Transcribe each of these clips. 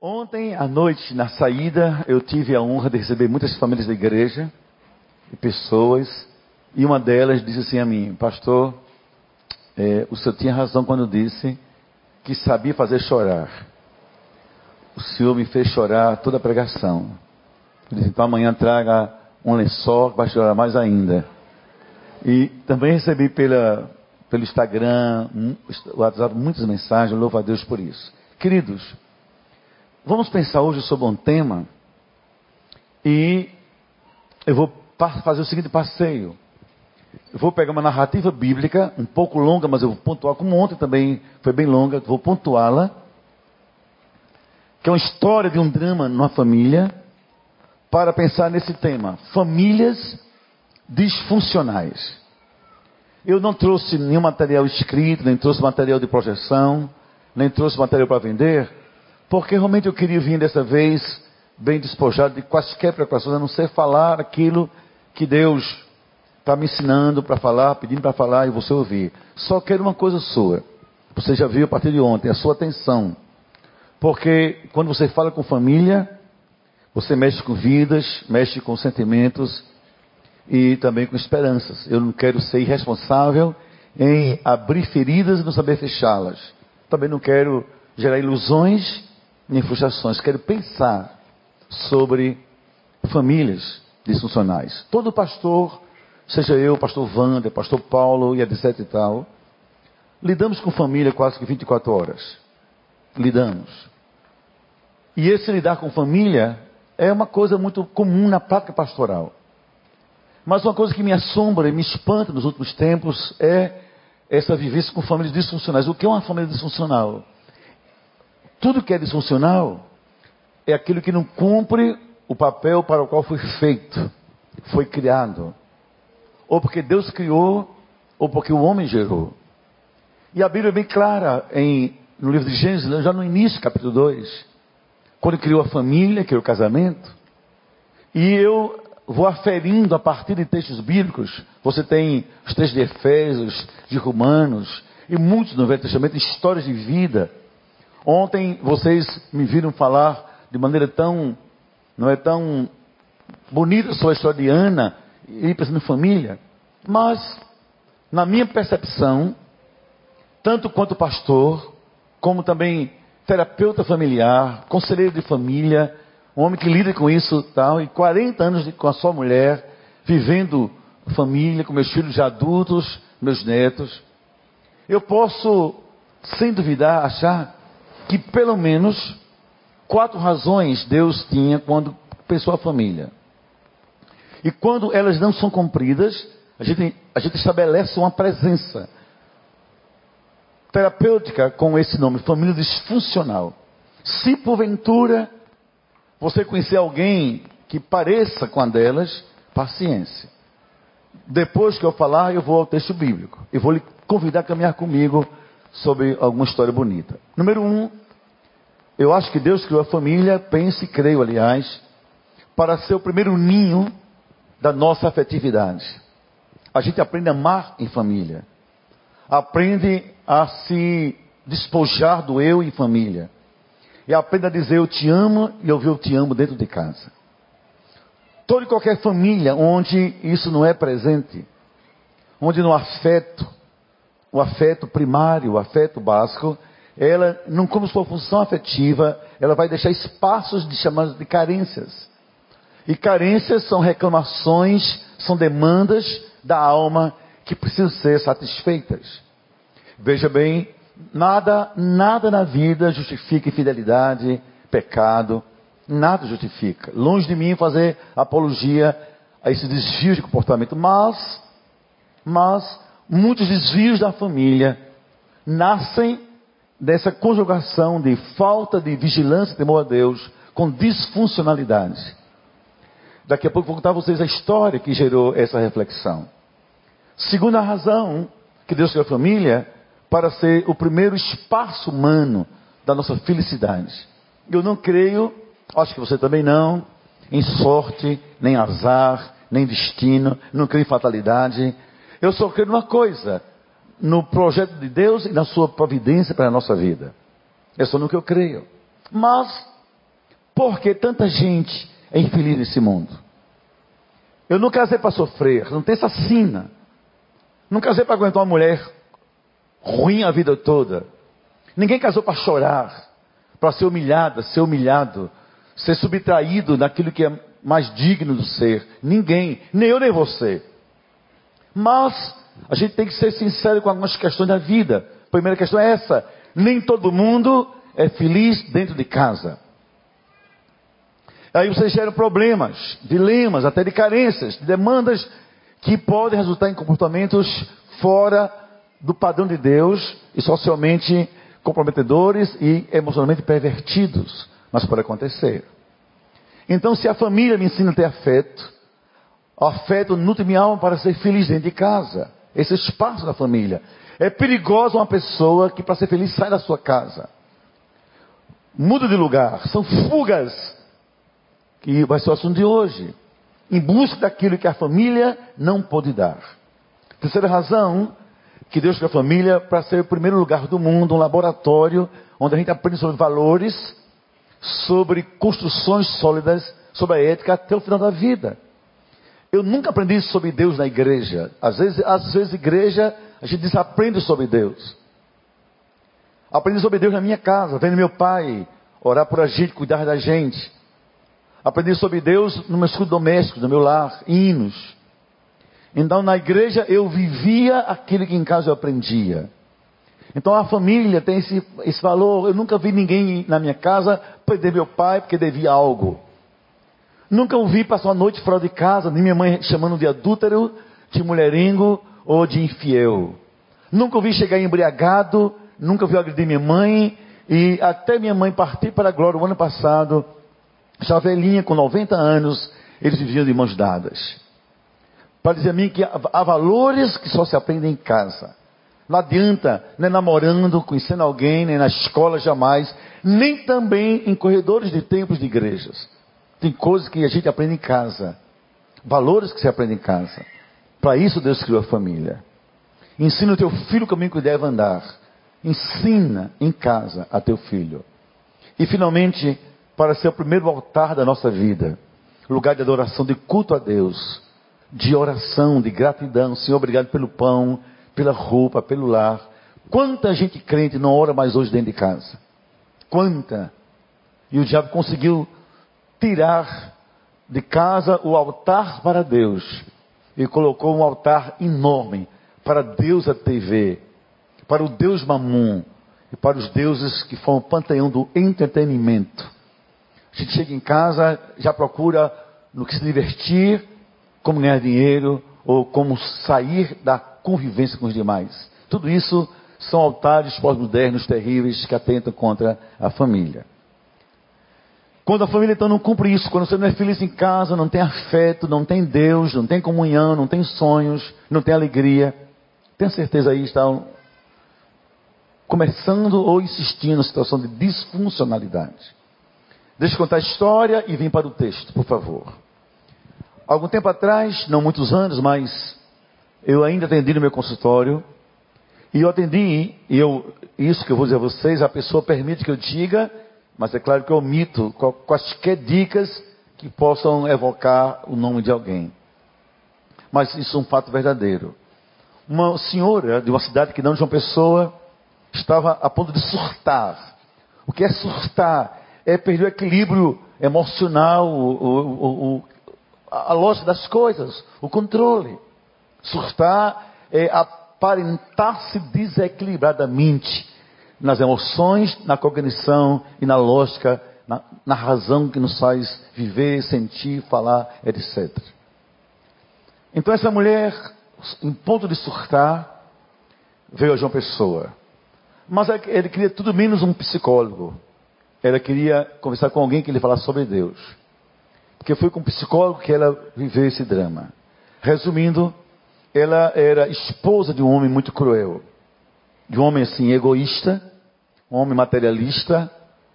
Ontem à noite, na saída, eu tive a honra de receber muitas famílias da igreja e pessoas, e uma delas disse assim a mim: Pastor, é, o senhor tinha razão quando disse que sabia fazer chorar. O senhor me fez chorar toda a pregação. Eu disse: Então amanhã traga um lençol para chorar mais ainda. E também recebi pela, pelo Instagram, WhatsApp, muitas mensagens, louvo a Deus por isso. Queridos, Vamos pensar hoje sobre um tema e eu vou fazer o seguinte passeio. Eu vou pegar uma narrativa bíblica, um pouco longa, mas eu vou pontuar, como ontem também foi bem longa, vou pontuá-la. Que é uma história de um drama numa família, para pensar nesse tema: famílias disfuncionais. Eu não trouxe nenhum material escrito, nem trouxe material de projeção, nem trouxe material para vender, porque realmente eu queria vir dessa vez bem despojado de quaisquer preocupações, a não ser falar aquilo que Deus está me ensinando para falar, pedindo para falar e você ouvir. Só quero uma coisa sua. Você já viu a partir de ontem, a sua atenção. Porque quando você fala com família, você mexe com vidas, mexe com sentimentos e também com esperanças. Eu não quero ser irresponsável em abrir feridas e não saber fechá-las. Também não quero gerar ilusões nem frustrações. Quero pensar sobre famílias disfuncionais. Todo pastor, seja eu, pastor Wander, pastor Paulo e etc e tal, lidamos com família quase que 24 horas. Lidamos. E esse lidar com família é uma coisa muito comum na prática pastoral. Mas uma coisa que me assombra e me espanta nos últimos tempos é essa vivência com famílias disfuncionais. O que é uma família disfuncional? Tudo que é disfuncional é aquilo que não cumpre o papel para o qual foi feito, foi criado. Ou porque Deus criou, ou porque o homem gerou. E a Bíblia é bem clara em, no livro de Gênesis, já no início, capítulo 2, quando criou a família, criou o casamento. E eu vou aferindo a partir de textos bíblicos. Você tem os textos de Efésios, de Romanos, e muitos no Velho Testamento, histórias de vida Ontem vocês me viram falar de maneira tão, não é tão bonita sobre a história de Ana e pensando em família, mas na minha percepção, tanto quanto pastor, como também terapeuta familiar, conselheiro de família, um homem que lida com isso tal, e 40 anos com a sua mulher, vivendo família, com meus filhos já adultos, meus netos, eu posso, sem duvidar, achar que pelo menos quatro razões Deus tinha quando pensou a família. E quando elas não são cumpridas, a gente, a gente estabelece uma presença terapêutica com esse nome, família disfuncional. Se porventura você conhecer alguém que pareça com a delas, paciência. Depois que eu falar, eu vou ao texto bíblico. Eu vou lhe convidar a caminhar comigo sobre alguma história bonita. Número um, eu acho que Deus criou a família, penso e creio, aliás, para ser o primeiro ninho da nossa afetividade. A gente aprende a amar em família. Aprende a se despojar do eu em família. E aprende a dizer eu te amo e ouvir eu te amo dentro de casa. Toda e qualquer família onde isso não é presente, onde no afeto, o afeto primário, o afeto básico, ela, não como sua função afetiva, ela vai deixar espaços de chamados de carências. E carências são reclamações, são demandas da alma que precisam ser satisfeitas. Veja bem, nada, nada na vida justifica infidelidade, pecado, nada justifica. Longe de mim fazer apologia a esse desvio de comportamento, mas, mas muitos desvios da família nascem dessa conjugação de falta de vigilância e temor a Deus com disfuncionalidade. Daqui a pouco vou contar a vocês a história que gerou essa reflexão. Segunda razão que Deus criou a família para ser o primeiro espaço humano da nossa felicidade. Eu não creio, acho que você também não, em sorte, nem azar, nem destino, não creio em fatalidade, eu só creio numa coisa: no projeto de Deus e na sua providência para a nossa vida. É só no que eu creio. Mas Por que tanta gente é infeliz nesse mundo? Eu não casei para sofrer, não tem assassina. Não casei para aguentar uma mulher ruim a vida toda. Ninguém casou para chorar, para ser humilhada, ser humilhado, ser subtraído naquilo que é mais digno do ser. Ninguém, nem eu nem você. Mas a gente tem que ser sincero com algumas questões da vida. A primeira questão é essa: nem todo mundo é feliz dentro de casa. Aí vocês geram problemas, dilemas, até de carências, de demandas que podem resultar em comportamentos fora do padrão de Deus e socialmente comprometedores e emocionalmente pervertidos. Mas pode acontecer. Então, se a família me ensina a ter afeto, afeto nutre minha alma para ser feliz dentro de casa. Esse espaço da família. É perigoso uma pessoa que, para ser feliz, sai da sua casa. Muda de lugar. São fugas. Que vai ser o assunto de hoje. Em busca daquilo que a família não pode dar. Terceira razão, que Deus criou a família para ser o primeiro lugar do mundo, um laboratório, onde a gente aprende sobre valores, sobre construções sólidas, sobre a ética até o final da vida. Eu nunca aprendi sobre Deus na igreja. Às vezes, às vezes igreja, a gente desaprende sobre Deus. Aprendi sobre Deus na minha casa, vendo meu pai orar por a gente, cuidar da gente. Aprendi sobre Deus no meu escudo doméstico, no meu lar, hinos. Então na igreja eu vivia aquilo que em casa eu aprendia. Então a família tem esse, esse valor. Eu nunca vi ninguém na minha casa perder meu pai porque devia algo. Nunca ouvi passar uma noite fora de casa, nem minha mãe chamando de adúltero, de mulherengo ou de infiel. Nunca ouvi chegar embriagado, nunca ouvi agredir minha mãe, e até minha mãe partir para a glória o ano passado, já velhinha, com 90 anos, eles viviam de mãos dadas. Para dizer a mim que há valores que só se aprendem em casa. Não adianta, nem namorando, conhecendo alguém, nem na escola jamais, nem também em corredores de templos de igrejas. Tem coisas que a gente aprende em casa. Valores que se aprende em casa. Para isso Deus criou a família. Ensina o teu filho o caminho que deve andar. Ensina em casa a teu filho. E finalmente, para ser o primeiro altar da nossa vida, lugar de adoração, de culto a Deus, de oração, de gratidão. Senhor, obrigado pelo pão, pela roupa, pelo lar. Quanta gente crente não ora mais hoje dentro de casa? Quanta? E o diabo conseguiu tirar de casa o altar para Deus e colocou um altar enorme para Deus a TV, para o Deus Mamum e para os deuses que foram o panteão do entretenimento. A gente chega em casa, já procura no que se divertir, como ganhar dinheiro ou como sair da convivência com os demais. Tudo isso são altares pós-modernos terríveis que atentam contra a família. Quando a família então não cumpre isso, quando você não é feliz em casa, não tem afeto, não tem Deus, não tem comunhão, não tem sonhos, não tem alegria, tenha certeza aí estão começando ou insistindo na situação de disfuncionalidade. Deixa eu contar a história e vim para o texto, por favor. Algum tempo atrás, não muitos anos, mas eu ainda atendi no meu consultório, e eu atendi, e eu, isso que eu vou dizer a vocês, a pessoa permite que eu diga, mas é claro que eu omito quaisquer dicas que possam evocar o nome de alguém. Mas isso é um fato verdadeiro. Uma senhora de uma cidade que não de uma pessoa estava a ponto de surtar. O que é surtar? É perder o equilíbrio emocional, o, o, o, a lógica das coisas, o controle. Surtar é aparentar-se desequilibradamente nas emoções, na cognição e na lógica, na, na razão que nos faz viver, sentir, falar, etc. Então essa mulher, em ponto de surtar, veio a João Pessoa. Mas ele queria tudo menos um psicólogo. Ela queria conversar com alguém que lhe falasse sobre Deus. Porque foi com um psicólogo que ela viveu esse drama. Resumindo, ela era esposa de um homem muito cruel. De um homem assim, egoísta, um homem materialista,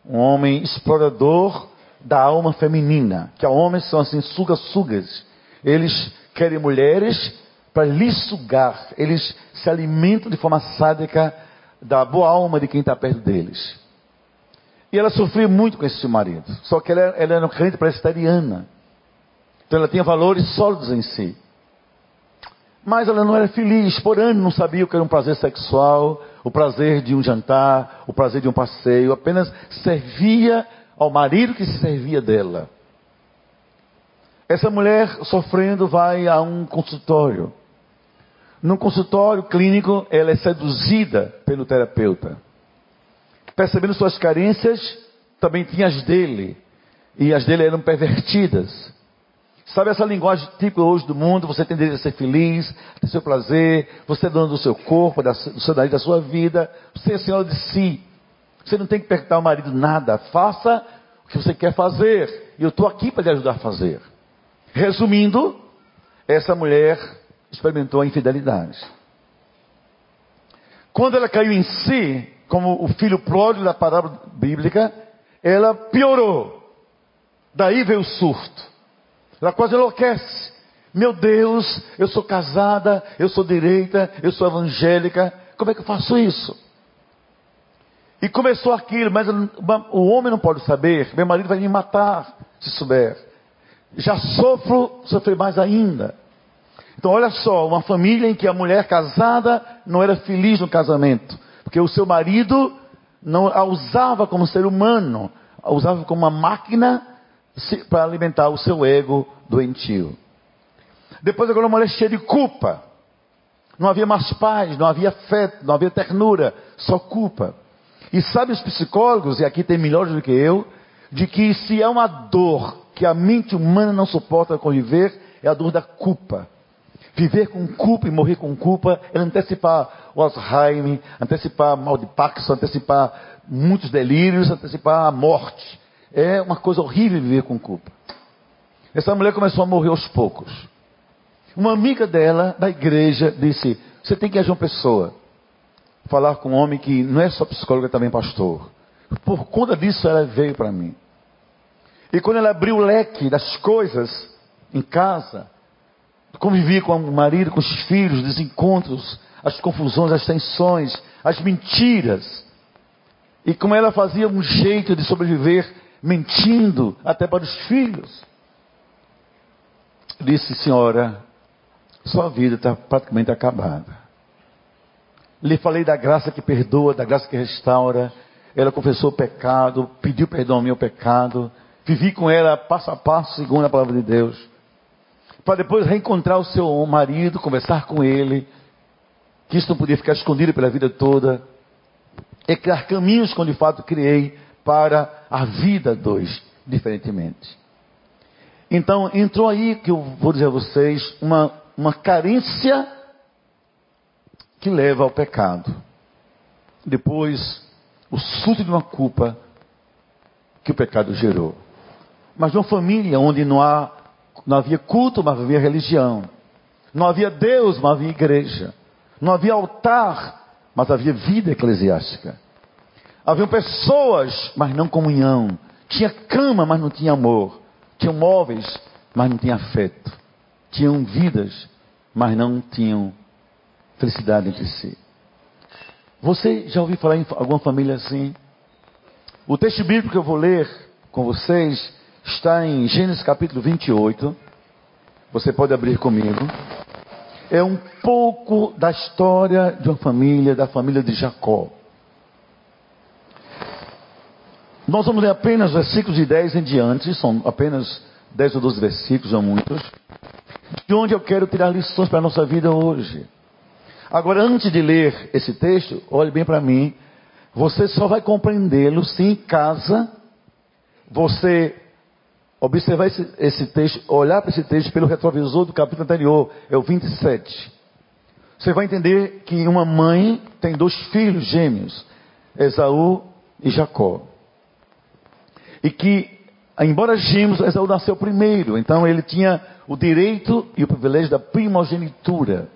um homem explorador da alma feminina. Que homens são assim, suga-sugas. Eles querem mulheres para lhe sugar. Eles se alimentam de forma sádica da boa alma de quem está perto deles. E ela sofria muito com esse marido. Só que ela, ela era uma crente presbiteriana. Então ela tinha valores sólidos em si. Mas ela não era feliz, por ano não sabia o que era um prazer sexual, o prazer de um jantar, o prazer de um passeio, apenas servia ao marido que se servia dela. Essa mulher sofrendo vai a um consultório. No consultório clínico, ela é seduzida pelo terapeuta. Percebendo suas carências, também tinha as dele. E as dele eram pervertidas. Sabe essa linguagem típica hoje do mundo? Você tem direito a ser feliz, ter seu prazer, você é dono do seu corpo, do seu nariz, da sua vida, você é senhora de si. Você não tem que perguntar ao marido nada. Faça o que você quer fazer. E eu estou aqui para lhe ajudar a fazer. Resumindo, essa mulher experimentou a infidelidade. Quando ela caiu em si, como o filho pródigo da parábola bíblica, ela piorou. Daí veio o surto. Ela quase enlouquece. Meu Deus, eu sou casada, eu sou direita, eu sou evangélica, como é que eu faço isso? E começou aquilo, mas o homem não pode saber, meu marido vai me matar se souber. Já sofro, sofrer mais ainda. Então olha só, uma família em que a mulher casada não era feliz no casamento, porque o seu marido não a usava como ser humano, a usava como uma máquina para alimentar o seu ego doentio. Depois uma mulher cheia de culpa. Não havia mais paz, não havia fé, não havia ternura, só culpa. E sabe os psicólogos, e aqui tem melhores do que eu, de que se é uma dor que a mente humana não suporta conviver, é a dor da culpa. Viver com culpa e morrer com culpa é antecipar o Alzheimer, antecipar mal de Parkinson, antecipar muitos delírios, antecipar a morte. É uma coisa horrível viver com culpa. Essa mulher começou a morrer aos poucos. Uma amiga dela, da igreja, disse: Você tem que agir uma pessoa. Falar com um homem que não é só psicólogo, é também pastor. Por conta disso, ela veio para mim. E quando ela abriu o leque das coisas em casa, convivia com o marido, com os filhos, desencontros, as confusões, as tensões, as mentiras. E como ela fazia um jeito de sobreviver mentindo até para os filhos. Disse, senhora, sua vida está praticamente acabada. Lhe falei da graça que perdoa, da graça que restaura. Ela confessou o pecado, pediu perdão ao meu pecado. Vivi com ela passo a passo, segundo a palavra de Deus. Para depois reencontrar o seu marido, conversar com ele. Que isso não podia ficar escondido pela vida toda. E criar caminhos como de fato criei para a vida dois, diferentemente. Então, entrou aí, que eu vou dizer a vocês, uma, uma carência que leva ao pecado. Depois, o surto de uma culpa que o pecado gerou. Mas numa família onde não, há, não havia culto, mas havia religião. Não havia Deus, mas havia igreja. Não havia altar, mas havia vida eclesiástica. Haviam pessoas, mas não comunhão. Tinha cama, mas não tinha amor. Tinham móveis, mas não tinha afeto. Tinham vidas, mas não tinham felicidade entre si. Você já ouviu falar em alguma família assim? O texto bíblico que eu vou ler com vocês está em Gênesis capítulo 28. Você pode abrir comigo. É um pouco da história de uma família, da família de Jacó. Nós vamos ler apenas versículos de 10 em diante, são apenas 10 ou 12 versículos, não muitos, de onde eu quero tirar lições para a nossa vida hoje. Agora, antes de ler esse texto, olhe bem para mim, você só vai compreendê-lo se em casa você observar esse, esse texto, olhar para esse texto pelo retrovisor do capítulo anterior, é o 27. Você vai entender que uma mãe tem dois filhos gêmeos, Esaú e Jacó. E que, embora gêmeos, Esaú nasceu primeiro, então ele tinha o direito e o privilégio da primogenitura.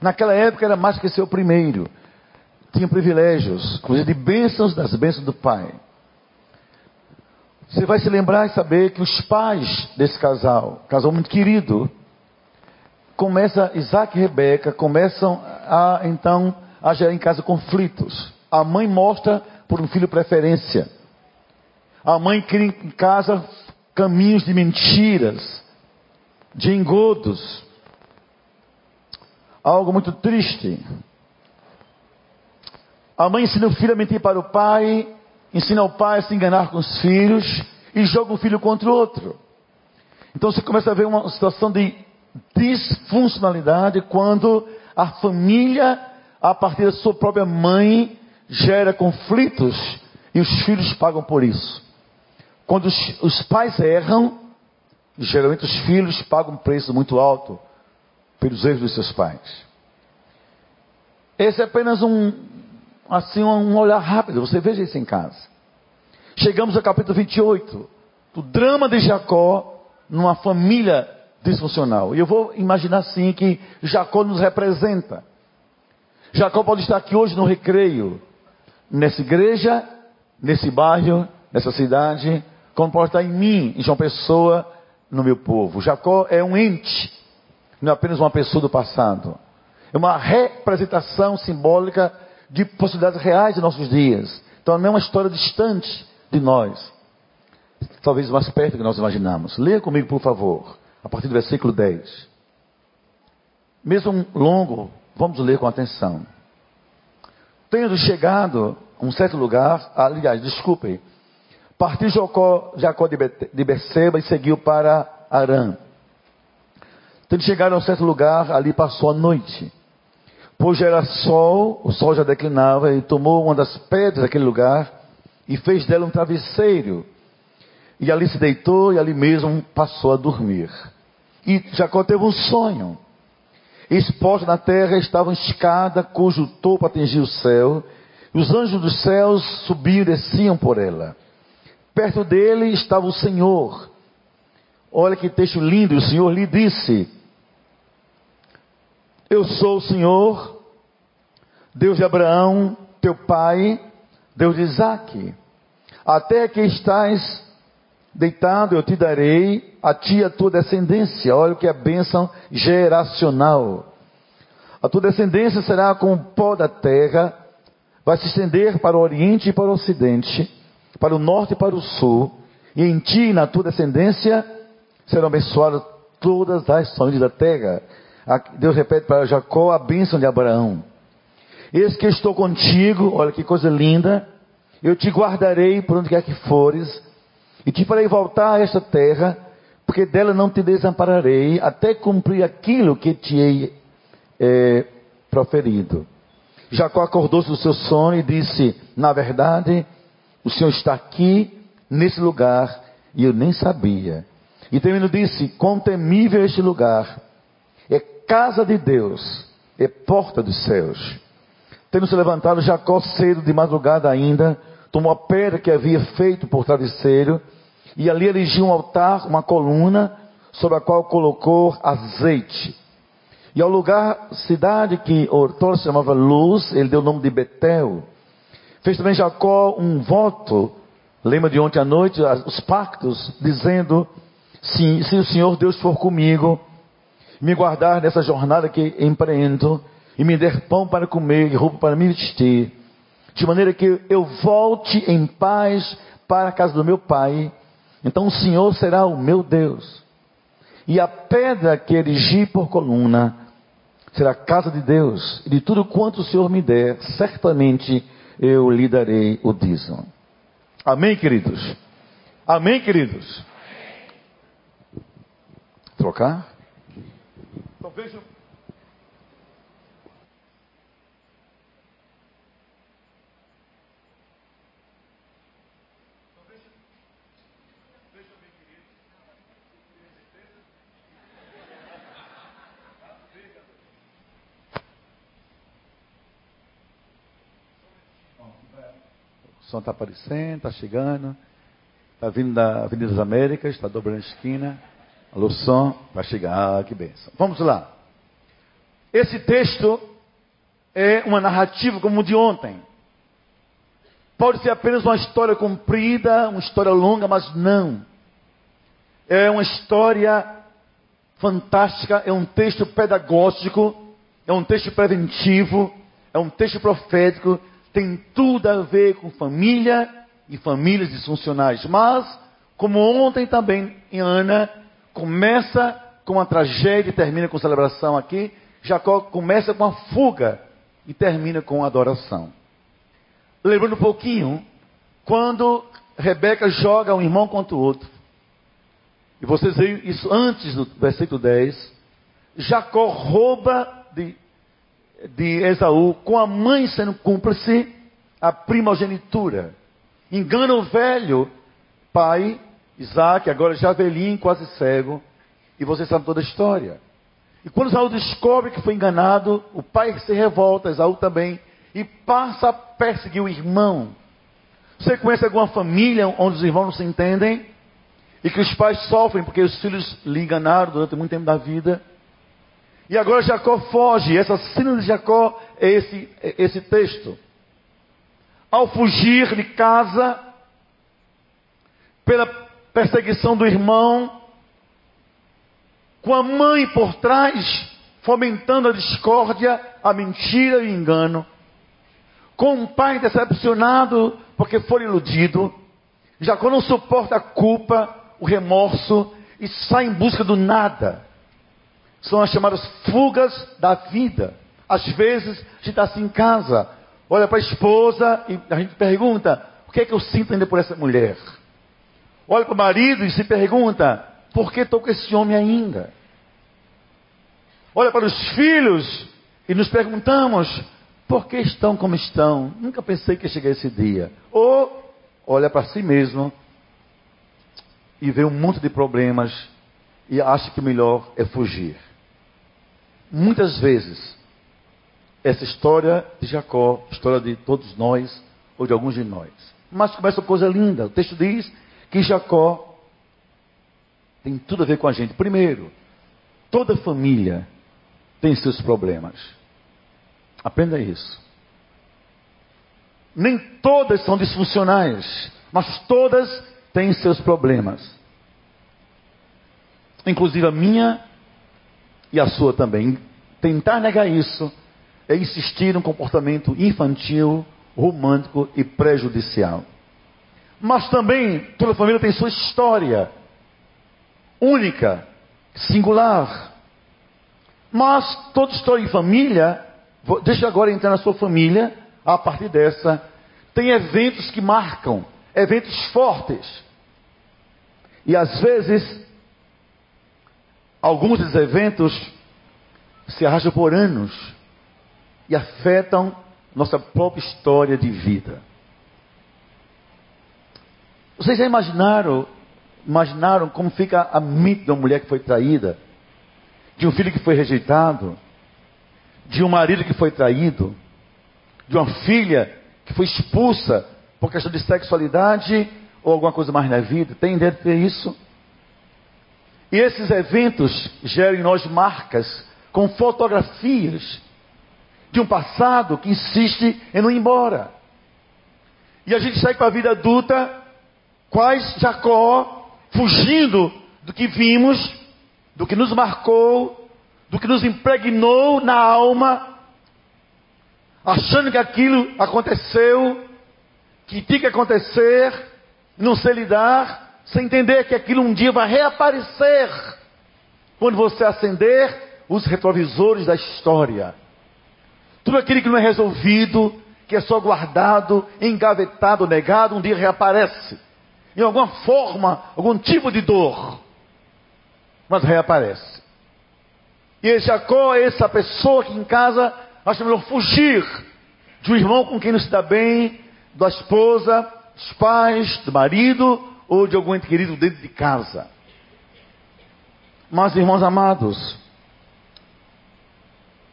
Naquela época era mais que ser o primeiro. Tinha privilégios, coisa de bênçãos das bênçãos do pai. Você vai se lembrar e saber que os pais desse casal, casal muito querido, começa Isaac e Rebeca começam a então a gerar em casa conflitos. A mãe mostra por um filho preferência. A mãe cria em casa caminhos de mentiras, de engodos. Algo muito triste. A mãe ensina o filho a mentir para o pai, ensina o pai a se enganar com os filhos e joga um filho contra o outro. Então você começa a ver uma situação de disfuncionalidade quando a família, a partir da sua própria mãe, gera conflitos e os filhos pagam por isso. Quando os, os pais erram, geralmente os filhos pagam um preço muito alto pelos erros dos seus pais. Esse é apenas um, assim, um olhar rápido. Você veja isso em casa. Chegamos ao capítulo 28, do drama de Jacó numa família disfuncional. E eu vou imaginar assim que Jacó nos representa. Jacó pode estar aqui hoje no recreio, nessa igreja, nesse bairro, nessa cidade, estar em mim, em João Pessoa, no meu povo. Jacó é um ente, não é apenas uma pessoa do passado. É uma representação simbólica de possibilidades reais de nossos dias. Então não é uma história distante de nós. Talvez mais perto do que nós imaginamos. Leia comigo, por favor, a partir do versículo 10. Mesmo longo, vamos ler com atenção. Tendo chegado a um certo lugar, aliás, desculpem, partiu Jacó, Jacó de Beceba e seguiu para Arã. Tendo chegado a um certo lugar, ali passou a noite. Pois já era sol, o sol já declinava, e tomou uma das pedras daquele lugar e fez dela um travesseiro. E ali se deitou e ali mesmo passou a dormir. E Jacó teve um sonho. Exposta na terra estava uma escada cujo topo atingia o céu. E os anjos dos céus subiam e desciam por ela. Perto dele estava o Senhor. Olha que texto lindo. O Senhor lhe disse: eu sou o Senhor, Deus de Abraão, teu pai, Deus de Isaac. Até que estás deitado, eu te darei a ti a tua descendência. Olha que é bênção geracional. A tua descendência será como o pó da terra, vai se estender para o oriente e para o ocidente, para o norte e para o sul, e em ti e na tua descendência serão abençoadas todas as famílias da terra. Deus repete para Jacó a bênção de Abraão. Eis que estou contigo, olha que coisa linda. Eu te guardarei por onde quer que fores, e te farei voltar a esta terra, porque dela não te desampararei, até cumprir aquilo que te hei é, proferido. Jacó acordou-se do seu sono e disse: Na verdade, o Senhor está aqui, nesse lugar, e eu nem sabia. E termino disse: Quão temível este lugar! casa de Deus é porta dos céus. Tendo se levantado Jacó cedo de madrugada ainda, tomou a pedra que havia feito por travesseiro, e ali erigiu um altar, uma coluna, sobre a qual colocou azeite. E ao lugar, cidade que Ortor chamava Luz, ele deu o nome de Betel. Fez também Jacó um voto, lembra de ontem à noite, os pactos, dizendo: se, se o Senhor Deus for comigo, me guardar nessa jornada que empreendo, e me der pão para comer e roupa para me vestir, de maneira que eu volte em paz para a casa do meu pai, então o Senhor será o meu Deus. E a pedra que erigi por coluna será a casa de Deus, e de tudo quanto o Senhor me der, certamente eu lhe darei o dízimo. Amém, queridos? Amém, queridos? Trocar? Então vejam. Som está aparecendo, está chegando. Está vindo da Avenida das Américas, está dobrando a esquina. Alô, som, vai chegar, ah, que benção. Vamos lá. Esse texto é uma narrativa como o de ontem. Pode ser apenas uma história comprida, uma história longa, mas não. É uma história fantástica, é um texto pedagógico, é um texto preventivo, é um texto profético, tem tudo a ver com família, em famílias disfuncionais. Mas, como ontem também em Ana, começa com uma tragédia e termina com celebração aqui, Jacó começa com a fuga e termina com adoração. Lembrando um pouquinho, quando Rebeca joga um irmão contra o outro, e vocês veem isso antes do versículo 10, Jacó rouba de, de Esaú, com a mãe sendo cúmplice, a primogenitura. Engana o velho pai, Isaac, agora já velhinho, quase cego, e vocês sabem toda a história. E quando Esaú descobre que foi enganado, o pai se revolta, Esaú também, e passa a perseguir o irmão. Você conhece alguma família onde os irmãos não se entendem? E que os pais sofrem porque os filhos lhe enganaram durante muito tempo da vida? E agora Jacó foge. Essa cena de Jacó é esse, é esse texto. Ao fugir de casa, pela perseguição do irmão, com a mãe por trás, fomentando a discórdia, a mentira e o engano, com um pai decepcionado porque foi iludido, Jacó não suporta a culpa, o remorso e sai em busca do nada. São as chamadas fugas da vida. Às vezes, a gente está assim em casa, olha para a esposa e a gente pergunta: o que é que eu sinto ainda por essa mulher? Olha para o marido e se pergunta: por que estou com esse homem ainda? Olha para os filhos e nos perguntamos: por que estão como estão? Nunca pensei que chegar esse dia. Ou olha para si mesmo e vê um monte de problemas e acha que o melhor é fugir. Muitas vezes, essa história de Jacó, história de todos nós, ou de alguns de nós. Mas começa uma coisa linda. O texto diz que Jacó tem tudo a ver com a gente. Primeiro, toda família tem seus problemas. Aprenda isso. Nem todas são disfuncionais, mas todas têm seus problemas. Inclusive a minha e a sua também. Tentar negar isso é insistir num comportamento infantil, romântico e prejudicial. Mas também toda família tem sua história única, singular. Mas toda história em família, deixa agora entrar na sua família, a partir dessa, tem eventos que marcam, eventos fortes. E às vezes, alguns desses eventos se arrastam por anos e afetam nossa própria história de vida. Vocês já imaginaram, imaginaram como fica a mente de uma mulher que foi traída, de um filho que foi rejeitado, de um marido que foi traído, de uma filha que foi expulsa por questão de sexualidade ou alguma coisa mais na vida? Tem ideia de ter isso? E esses eventos geram em nós marcas com fotografias de um passado que insiste em não ir embora. E a gente sai para a vida adulta, quais Jacó, fugindo do que vimos, do que nos marcou, do que nos impregnou na alma, achando que aquilo aconteceu, que tinha que acontecer, não sei lidar, sem entender que aquilo um dia vai reaparecer. Quando você acender os retrovisores da história. Tudo aquilo que não é resolvido, que é só guardado, engavetado, negado, um dia reaparece. Em alguma forma, algum tipo de dor. Mas reaparece. E Jacó é essa pessoa que em casa acha melhor fugir de um irmão com quem não se dá bem, da esposa, dos pais, do marido ou de algum ente querido dentro de casa. Mas, irmãos amados,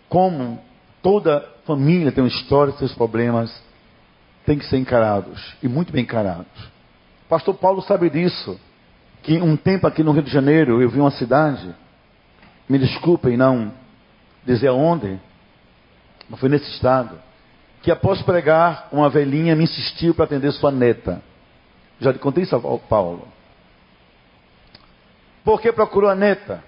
como toda família tem uma história, seus problemas, tem que ser encarados, e muito bem encarados. Pastor Paulo sabe disso, que um tempo aqui no Rio de Janeiro, eu vi uma cidade, me desculpem não dizer aonde, mas foi nesse estado, que após pregar, uma velhinha me insistiu para atender sua neta. Já lhe contei isso ao Paulo. Por que procurou a neta?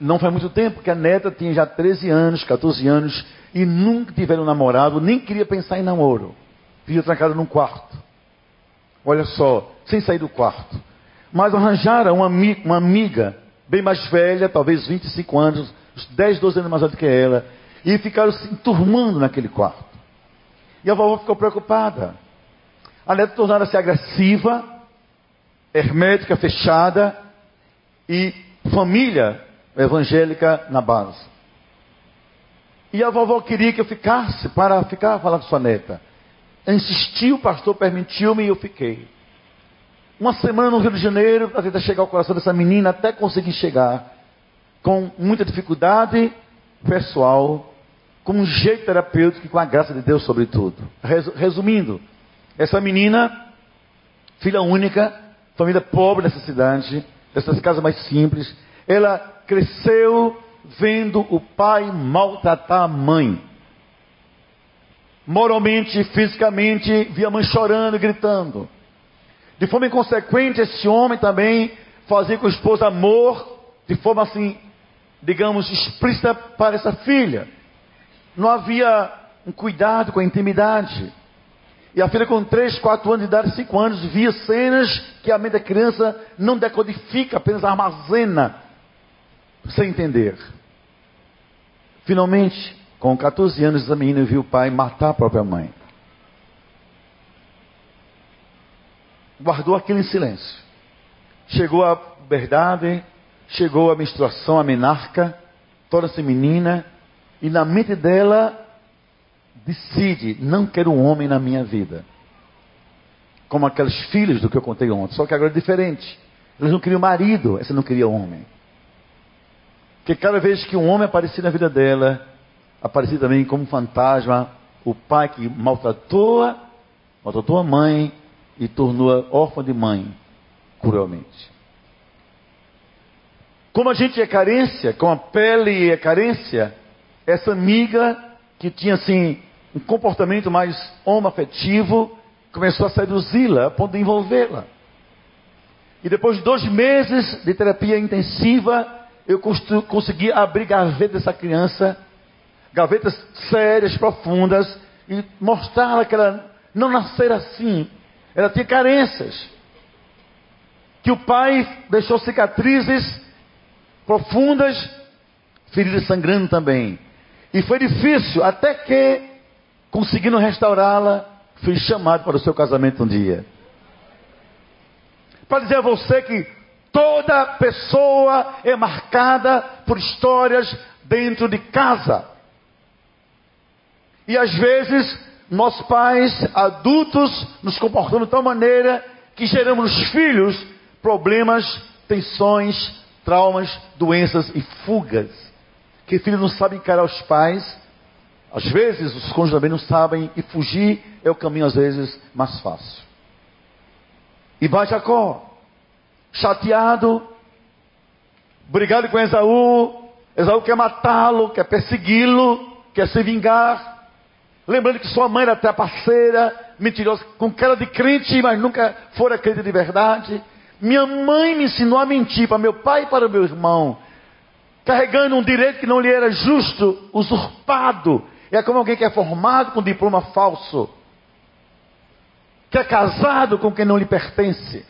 não faz muito tempo que a neta tinha já 13 anos, 14 anos, e nunca tiveram namorado, nem queria pensar em namoro. Vivia trancada num quarto. Olha só, sem sair do quarto. Mas arranjaram uma, uma amiga, bem mais velha, talvez 25 anos, 10, 12 anos mais alta que ela, e ficaram se enturmando naquele quarto. E a vovó ficou preocupada. A neta tornara-se agressiva, hermética, fechada, e família evangélica na base. E a vovó queria que eu ficasse para ficar falar com sua neta. Insistiu, o pastor permitiu-me e eu fiquei. Uma semana no Rio de Janeiro para tentar chegar ao coração dessa menina até conseguir chegar. Com muita dificuldade pessoal, com um jeito terapêutico e com a graça de Deus sobretudo. Resumindo, essa menina, filha única, família pobre dessa cidade, dessas casas mais simples, ela cresceu vendo o pai maltratar a mãe. Moralmente, fisicamente, via a mãe chorando e gritando. De forma inconsequente, esse homem também fazia com a esposa amor, de forma assim, digamos, explícita para essa filha. Não havia um cuidado com a intimidade. E a filha com 3, 4 anos de idade, 5 anos, via cenas que a mente da criança não decodifica, apenas armazena, sem entender. Finalmente, com 14 anos, essa menina viu o pai matar a própria mãe. Guardou aquilo em silêncio. Chegou a verdade, chegou a menstruação, a menarca, torna-se menina, e na mente dela decide: não quero um homem na minha vida. Como aqueles filhos do que eu contei ontem, só que agora é diferente. Eles não queriam marido, essa não queria homem. Porque cada vez que um homem aparecia na vida dela, aparecia também como fantasma o pai que maltratou, maltratou a mãe e tornou-a órfã de mãe, cruelmente. Como a gente é carência, como a pele é carência, essa amiga que tinha assim um comportamento mais homoafetivo começou a seduzi-la a ponto de envolvê-la. E depois de dois meses de terapia intensiva, eu consegui abrir gavetas dessa criança, gavetas sérias, profundas, e mostrar que ela não nascera assim. Ela tinha carências. Que o pai deixou cicatrizes profundas, feridas sangrando também. E foi difícil, até que, conseguindo restaurá-la, fui chamado para o seu casamento um dia. Para dizer a você que Toda pessoa é marcada por histórias dentro de casa. E às vezes, nós pais adultos nos comportamos de tal maneira que geramos nos filhos problemas, tensões, traumas, doenças e fugas. Que filhos não sabem encarar os pais. Às vezes, os cônjuges também não sabem e fugir é o caminho, às vezes, mais fácil. E vai Jacó chateado, brigado com Esaú. Esaú quer matá-lo, quer persegui-lo, quer se vingar. Lembrando que sua mãe era trapaceira, mentirosa, com cara de crente, mas nunca fora crente de verdade. Minha mãe me ensinou a mentir para meu pai e para meu irmão, carregando um direito que não lhe era justo, usurpado. É como alguém que é formado com diploma falso, que é casado com quem não lhe pertence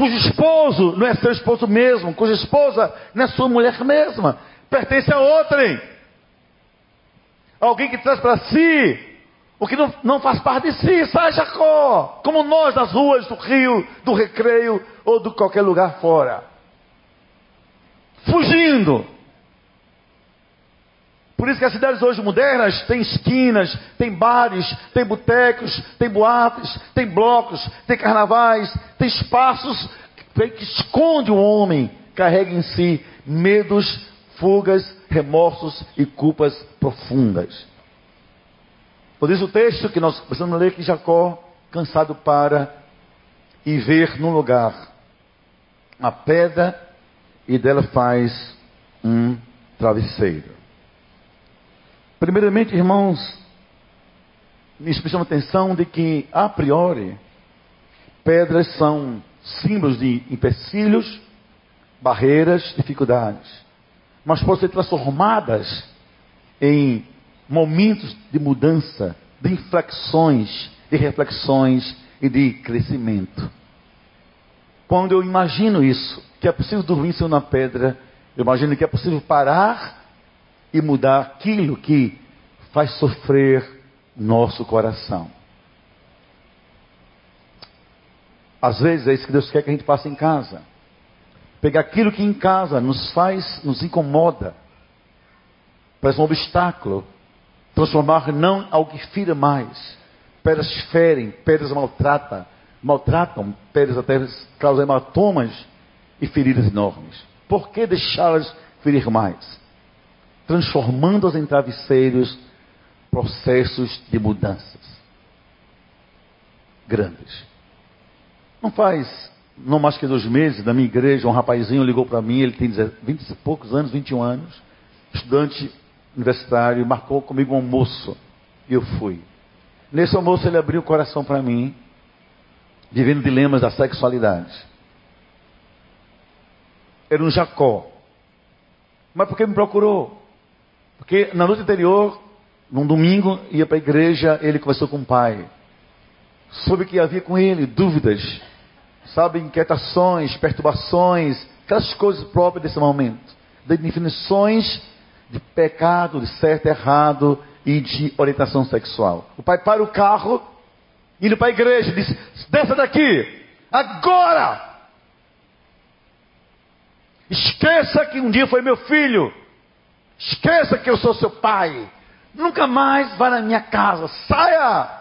cujo esposo não é seu esposo mesmo, cuja esposa não é sua mulher mesma, pertence a outrem. Alguém que traz para si o que não, não faz parte de si, sai Jacó, como nós nas ruas do rio, do recreio ou de qualquer lugar fora. Fugindo. Por isso que as cidades hoje modernas têm esquinas, têm bares, têm botecos, têm boates, têm blocos, têm carnavais, têm espaços que esconde o homem, carrega em si medos, fugas, remorsos e culpas profundas. Por isso o texto que nós precisamos ler que Jacó, cansado para e ver num lugar a pedra e dela faz um travesseiro. Primeiramente, irmãos, me chamam a atenção de que, a priori, pedras são símbolos de empecilhos, barreiras, dificuldades, mas podem ser transformadas em momentos de mudança, de inflexões, de reflexões, e de crescimento. Quando eu imagino isso, que é possível dormir em cima de uma pedra, eu imagino que é possível parar e mudar aquilo que faz sofrer nosso coração. Às vezes é isso que Deus quer que a gente faça em casa. Pegar aquilo que em casa nos faz, nos incomoda, parece um obstáculo, transformar não algo que fira mais. Pedras ferem, pedras maltratam, maltratam, pedras até causam hematomas e feridas enormes. Por que deixá-las ferir mais? Transformando-as em travesseiros, processos de mudanças grandes. Não faz, não mais que dois meses, da minha igreja, um rapazinho ligou para mim, ele tem 20 e poucos anos, 21 anos, estudante universitário, marcou comigo um almoço. E eu fui. Nesse almoço ele abriu o coração para mim, vivendo dilemas da sexualidade. Era um Jacó. Mas por que me procurou? Porque na noite anterior, num domingo, ia para a igreja, ele conversou com o pai. Soube que havia com ele dúvidas sabe, inquietações, perturbações, aquelas coisas próprias desse momento, de definições de pecado, de certo errado e de orientação sexual. O pai para o carro, indo para a igreja, diz: desça daqui, agora! Esqueça que um dia foi meu filho. Esqueça que eu sou seu pai. Nunca mais vá na minha casa. Saia!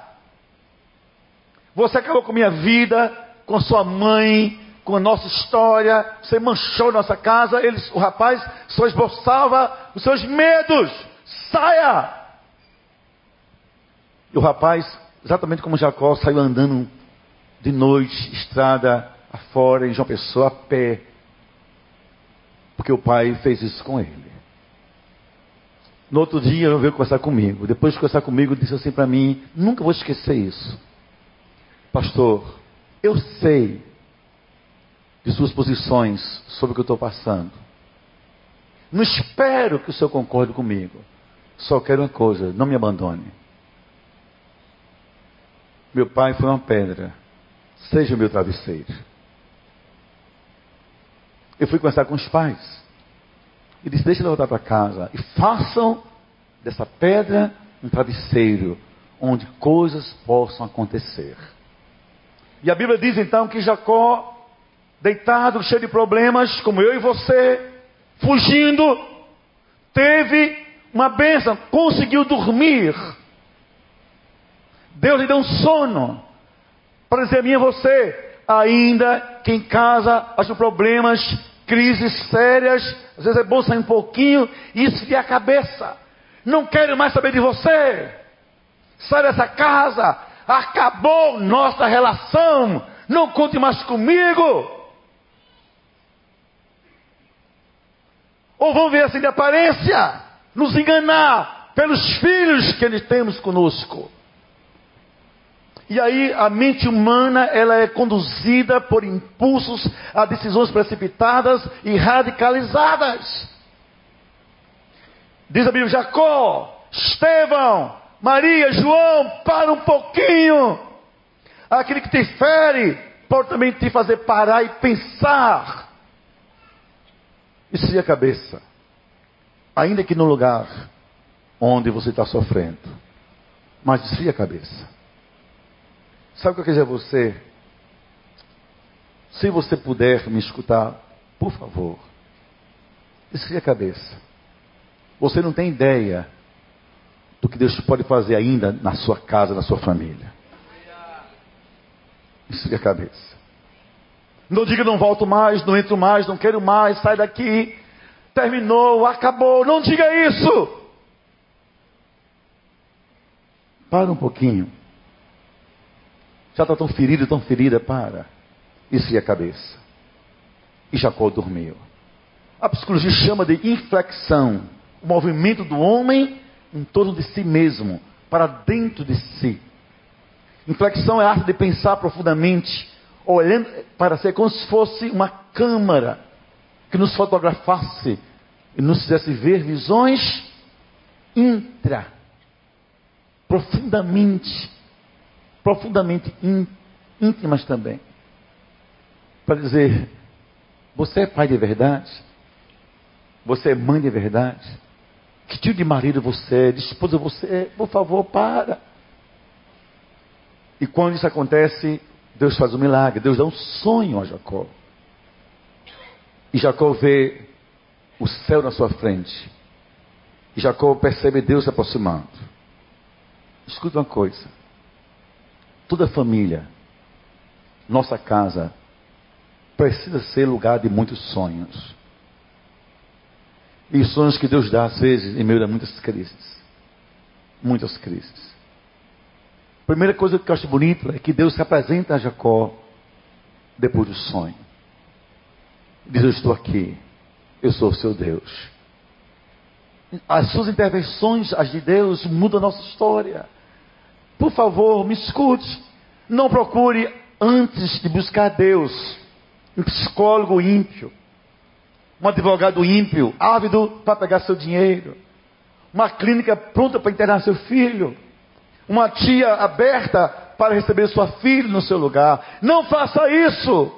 Você acabou com minha vida com sua mãe, com a nossa história, você manchou nossa casa, eles, o rapaz só esboçava os seus medos. Saia! E o rapaz, exatamente como Jacó, saiu andando de noite, estrada afora, em João Pessoa, a pé. Porque o pai fez isso com ele. No outro dia, ele veio conversar comigo. Depois de conversar comigo, disse assim para mim: Nunca vou esquecer isso. Pastor, eu sei de suas posições sobre o que eu estou passando. Não espero que o senhor concorde comigo. Só quero uma coisa: não me abandone. Meu pai foi uma pedra. Seja o meu travesseiro. Eu fui conversar com os pais. E disse: Deixa eu voltar para casa. E façam dessa pedra um travesseiro onde coisas possam acontecer. E a Bíblia diz então que Jacó, deitado, cheio de problemas, como eu e você, fugindo, teve uma bênção, conseguiu dormir. Deus lhe deu um sono. Para dizer a mim e você, ainda que em casa haja problemas, crises sérias, às vezes é bom sair um pouquinho e esfriar a cabeça. Não quero mais saber de você. Sai dessa casa, acabou nossa relação, não conte mais comigo. Ou vão ver assim de aparência, nos enganar pelos filhos que eles temos conosco. E aí a mente humana ela é conduzida por impulsos a decisões precipitadas e radicalizadas. Diz a Bíblia Jacó, Estevão, Maria, João, para um pouquinho. Aquele que te fere pode também te fazer parar e pensar. Esfria a cabeça. Ainda que no lugar onde você está sofrendo. Mas esfria a cabeça. Sabe o que eu quero dizer a você? Se você puder me escutar, por favor, esfria a cabeça. Você não tem ideia do que Deus pode fazer ainda na sua casa, na sua família. É a cabeça. Não diga não volto mais, não entro mais, não quero mais, sai daqui. Terminou, acabou. Não diga isso. Para um pouquinho. Já está tão ferido, tão ferida, para. Isso é a cabeça. E Jacó dormiu. A psicologia chama de inflexão. O movimento do homem em torno de si mesmo, para dentro de si. Inflexão é a arte de pensar profundamente, olhando para ser como se fosse uma câmara que nos fotografasse e nos fizesse ver visões intra, profundamente, profundamente íntimas também. Para dizer: Você é pai de verdade? Você é mãe de verdade? Que tipo de marido você é? De esposa você é? Por favor, para. E quando isso acontece, Deus faz um milagre. Deus dá um sonho a Jacó. E Jacó vê o céu na sua frente. E Jacó percebe Deus se aproximando. Escuta uma coisa. Toda família, nossa casa, precisa ser lugar de muitos sonhos. E sonhos que Deus dá, às vezes, em meio a muitas crises. Muitas crises. Primeira coisa que eu acho bonito é que Deus se apresenta a Jacó depois do sonho. Diz: Eu estou aqui, eu sou o seu Deus. As suas intervenções, as de Deus, mudam a nossa história. Por favor, me escute. Não procure, antes de buscar Deus, um psicólogo ímpio, um advogado ímpio, ávido para pegar seu dinheiro, uma clínica pronta para internar seu filho, uma tia aberta para receber sua filha no seu lugar. Não faça isso.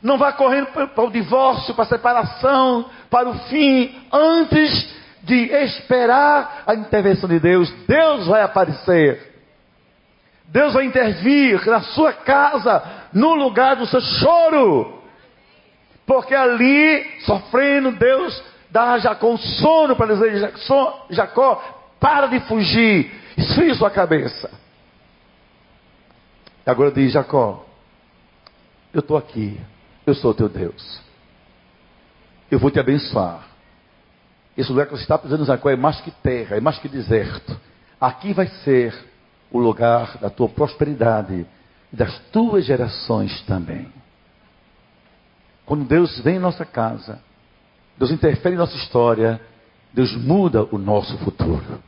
Não vá correndo para o divórcio, para a separação, para o fim, antes de esperar a intervenção de Deus. Deus vai aparecer. Deus vai intervir na sua casa, no lugar do seu choro. Porque ali, sofrendo, Deus dá a Jacó um sono para dizer: Jacó, para de fugir, esfrie sua cabeça. E agora diz: Jacó, eu estou aqui. Eu sou teu Deus. Eu vou te abençoar. Esse lugar que você está pisando, Jacó, é mais que terra, é mais que deserto. Aqui vai ser o lugar da tua prosperidade e das tuas gerações também. Quando Deus vem em nossa casa, Deus interfere em nossa história, Deus muda o nosso futuro.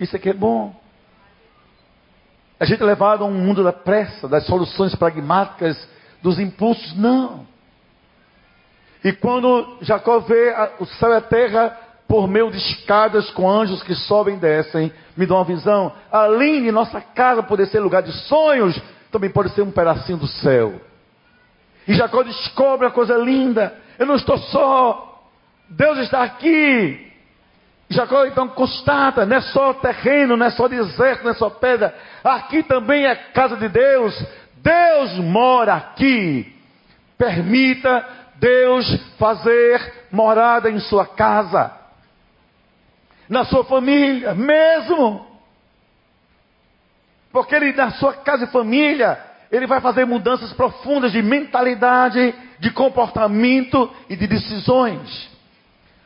Isso aqui é bom. A gente é levado a um mundo da pressa, das soluções pragmáticas dos impulsos, não. E quando Jacó vê o céu e a terra por meio de escadas com anjos que sobem e descem, me dá uma visão. Além de nossa casa poder ser lugar de sonhos, também pode ser um pedacinho do céu. E Jacó descobre a coisa linda. Eu não estou só. Deus está aqui. Jacó então constata, não é só terreno, não é só deserto, não é só pedra. Aqui também é casa de Deus. Deus mora aqui. Permita Deus fazer morada em sua casa, na sua família, mesmo. Porque ele, na sua casa e família, ele vai fazer mudanças profundas de mentalidade, de comportamento e de decisões.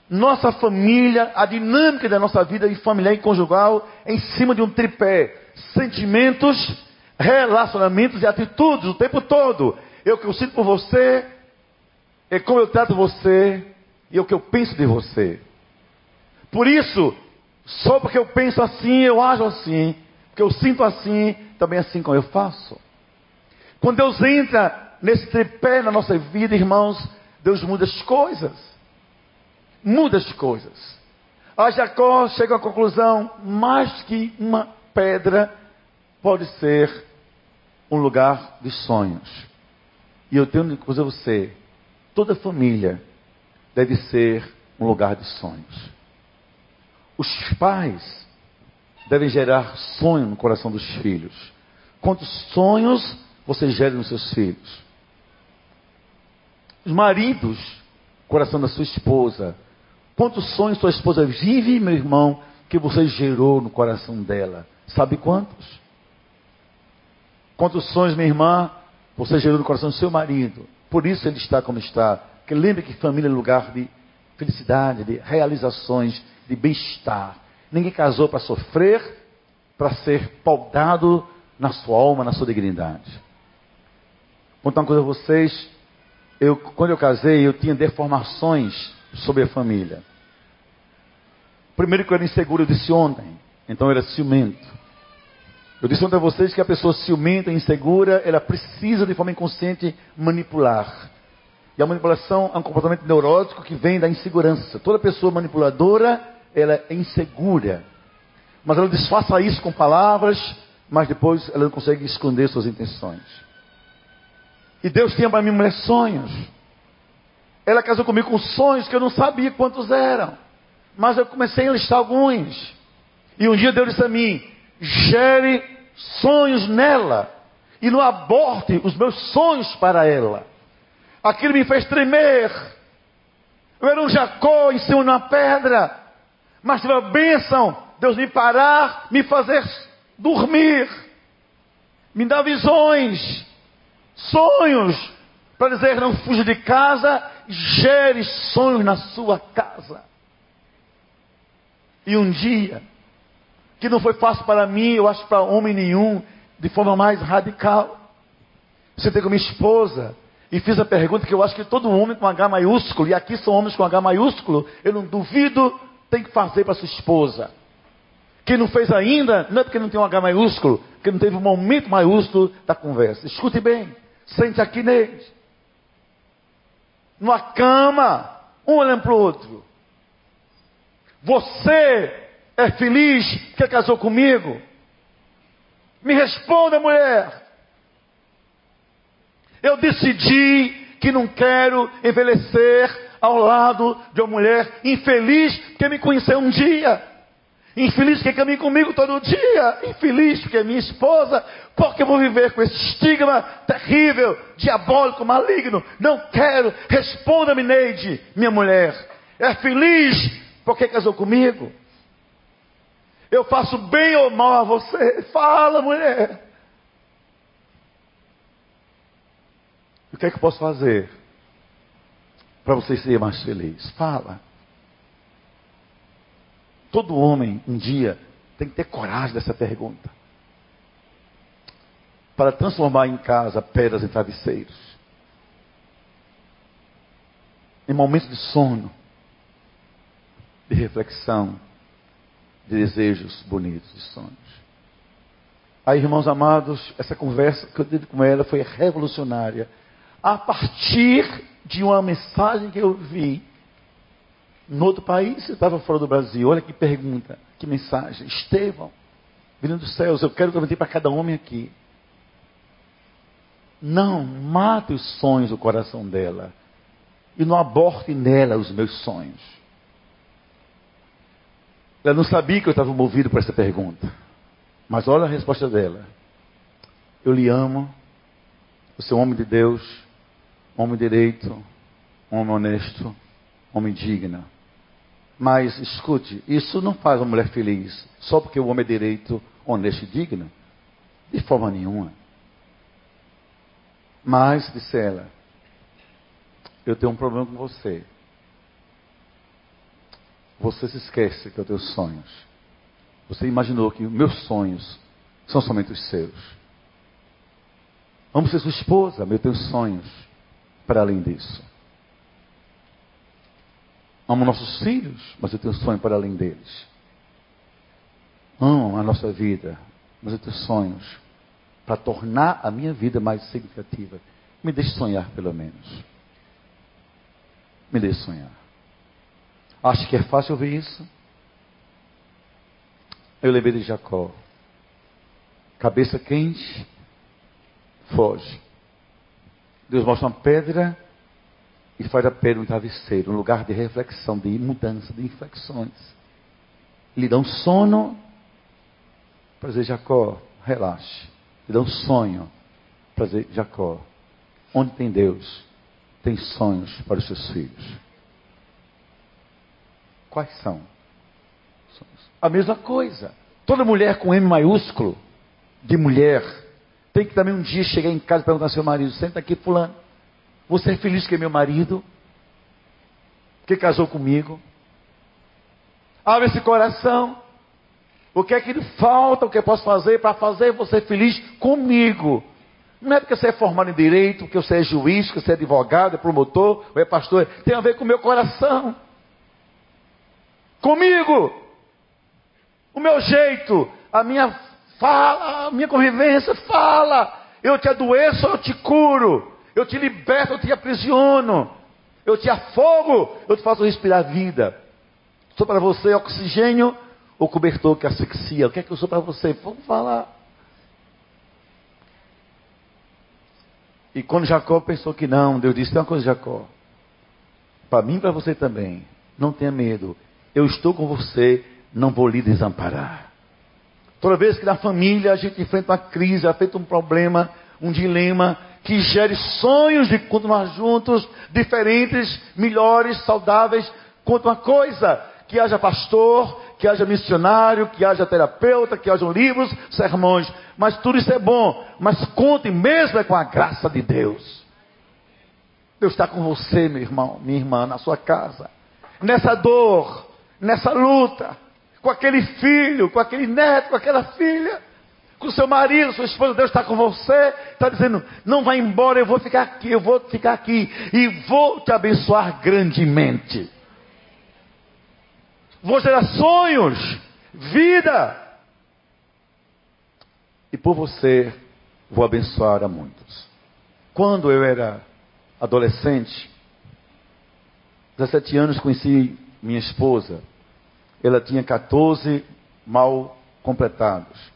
Nossa família, a dinâmica da nossa vida familiar e conjugal é em cima de um tripé: sentimentos, relacionamentos e atitudes o tempo todo. Eu que eu sinto por você, é como eu trato você e é o que eu penso de você. Por isso, só porque eu penso assim, eu ajo assim, porque eu sinto assim, também é assim como eu faço. Quando Deus entra nesse tripé na nossa vida, irmãos, Deus muda as coisas. Muda as coisas. A Jacó chega à conclusão: mais que uma pedra pode ser um lugar de sonhos. E eu tenho que dizer você: toda família deve ser um lugar de sonhos. Os pais devem gerar sonho no coração dos filhos. Quantos sonhos você gera nos seus filhos? Os maridos, coração da sua esposa. Quantos sonhos sua esposa vive, meu irmão, que você gerou no coração dela? Sabe quantos? Quantos sonhos, minha irmã, você gerou no coração do seu marido. Por isso ele está como está. Porque lembre que família é lugar de felicidade, de realizações, de bem-estar. Ninguém casou para sofrer, para ser pautado na sua alma, na sua dignidade. Vou contar uma coisa a vocês. Eu, quando eu casei, eu tinha deformações sobre a família. Primeiro que eu era inseguro, eu disse ontem. Então eu era ciumento. Eu disse ontem a vocês que a pessoa ciumenta, insegura, ela precisa de forma inconsciente manipular. E a manipulação é um comportamento neurótico que vem da insegurança. Toda pessoa manipuladora, ela é insegura. Mas ela disfarça isso com palavras, mas depois ela não consegue esconder suas intenções. E Deus tinha para mim mulher sonhos. Ela casou comigo com sonhos que eu não sabia quantos eram. Mas eu comecei a listar alguns. E um dia Deus disse a mim: gere sonhos nela. E não aborte os meus sonhos para ela. Aquilo me fez tremer. Eu era um Jacó em cima de uma pedra. Mas tive a bênção, Deus me parar, me fazer dormir. Me dar visões, sonhos, para dizer: não fuja de casa, gere sonhos na sua casa. E um dia, que não foi fácil para mim, eu acho para homem nenhum, de forma mais radical. Sentei com minha esposa e fiz a pergunta que eu acho que todo homem com H maiúsculo, e aqui são homens com H maiúsculo, eu não duvido, tem que fazer para sua esposa. Quem não fez ainda, não é porque não tem um H maiúsculo, porque não teve um momento maiúsculo da conversa. Escute bem, sente aqui neles. Numa cama, um olhando para o outro. Você é feliz que casou comigo? Me responda, mulher. Eu decidi que não quero envelhecer ao lado de uma mulher infeliz que me conheceu um dia. Infeliz que caminha comigo todo dia. Infeliz porque é minha esposa. Porque eu vou viver com esse estigma terrível, diabólico, maligno. Não quero. Responda-me, Neide, minha mulher. É feliz porque casou comigo? Eu faço bem ou mal a você? Fala, mulher. O que é que eu posso fazer para você ser mais feliz? Fala. Todo homem, um dia, tem que ter coragem dessa pergunta. Para transformar em casa pedras em travesseiros. Em momentos de sono, de reflexão, de desejos bonitos, de sonhos. Aí, irmãos amados, essa conversa que eu tive com ela foi revolucionária. A partir de uma mensagem que eu vi no outro país, eu estava fora do Brasil. Olha que pergunta, que mensagem. Estevão, vindo dos céus, eu quero transmitir para cada homem aqui. Não mate os sonhos do coração dela. E não aborte nela os meus sonhos. Ela não sabia que eu estava movido por essa pergunta. Mas olha a resposta dela. Eu lhe amo. Você é um homem de Deus, homem direito, homem honesto, homem digno. Mas escute, isso não faz uma mulher feliz só porque o homem é direito, honesto e digno. De forma nenhuma. Mas, disse ela, eu tenho um problema com você. Você se esquece que eu tenho sonhos. Você imaginou que meus sonhos são somente os seus. Vamos ser sua esposa, mas eu tenho sonhos para além disso. Amo nossos filhos, mas eu tenho sonho para além deles. Amo a nossa vida, mas eu tenho sonhos para tornar a minha vida mais significativa. Me deixe sonhar, pelo menos. Me deixe sonhar. Acha que é fácil ouvir isso? Eu lembrei de Jacó. Cabeça quente, foge. Deus mostra uma pedra e faz a pedra um travesseiro, um lugar de reflexão, de mudança, de inflexões. Lhe dá um sono para dizer, Jacó, relaxe. Lhe dá um sonho para dizer, Jacó, onde tem Deus, tem sonhos para os seus filhos. Quais são? A mesma coisa. Toda mulher com M maiúsculo, de mulher, tem que também um dia chegar em casa e perguntar ao seu marido: senta aqui, Fulano. Você é feliz que é meu marido? Que casou comigo? Abre esse coração. O que é que lhe falta? O que eu posso fazer para fazer você feliz comigo? Não é porque você é formado em direito, que você é juiz, que você é advogado, é promotor, ou é pastor. Tem a ver com o meu coração comigo, o meu jeito, a minha fala, a minha convivência, fala. Eu te adoeço, eu te curo, eu te liberto, eu te aprisiono, eu te afogo, eu te faço respirar vida. Sou para você oxigênio ou cobertor que asfixia. O que é que eu sou para você? Vamos falar. E quando Jacó pensou que não, Deus disse: tem uma coisa, Jacó, para mim e para você também, não tenha medo, eu estou com você, não vou lhe desamparar. Toda vez que na família a gente enfrenta uma crise, enfrenta um problema, um dilema, que gere sonhos de continuar juntos, diferentes, melhores, saudáveis, conta uma coisa, que haja pastor, que haja missionário, que haja terapeuta, que hajam livros, sermões, mas tudo isso é bom, mas conte mesmo é com a graça de Deus. Deus está com você, meu irmão, minha irmã, na sua casa, nessa dor, nessa luta, com aquele filho, com aquele neto, com aquela filha com seu marido, sua esposa, Deus está com você, está dizendo, não vai embora, eu vou ficar aqui, eu vou ficar aqui e vou te abençoar grandemente. Vou gerar sonhos, vida. E por você vou abençoar a muitos. Quando eu era adolescente, 17 anos, conheci minha esposa. Ela tinha 14 mal completados.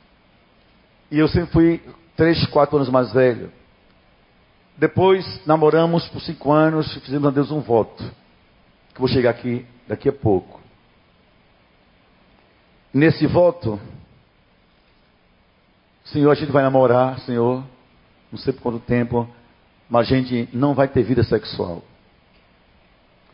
E eu sempre fui três, quatro anos mais velho. Depois namoramos por cinco anos, fizemos a Deus um voto. Que vou chegar aqui daqui a pouco. Nesse voto, Senhor, a gente vai namorar, Senhor, não sei por quanto tempo, mas a gente não vai ter vida sexual.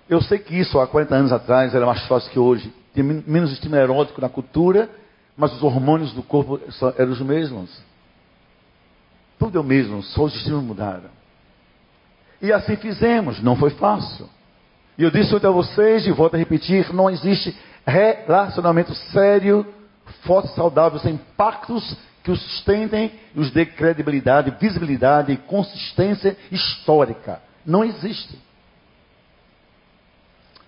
Eu sei que isso há 40 anos atrás era mais fácil que hoje. Tem menos estímulo erótico na cultura mas os hormônios do corpo eram os mesmos. Tudo é o mesmo, só os destinos mudaram. E assim fizemos, não foi fácil. E eu disse ontem a vocês, e volto a repetir, não existe relacionamento sério, forte, saudável, sem pactos que o sustentem e os dê credibilidade, visibilidade e consistência histórica. Não existe.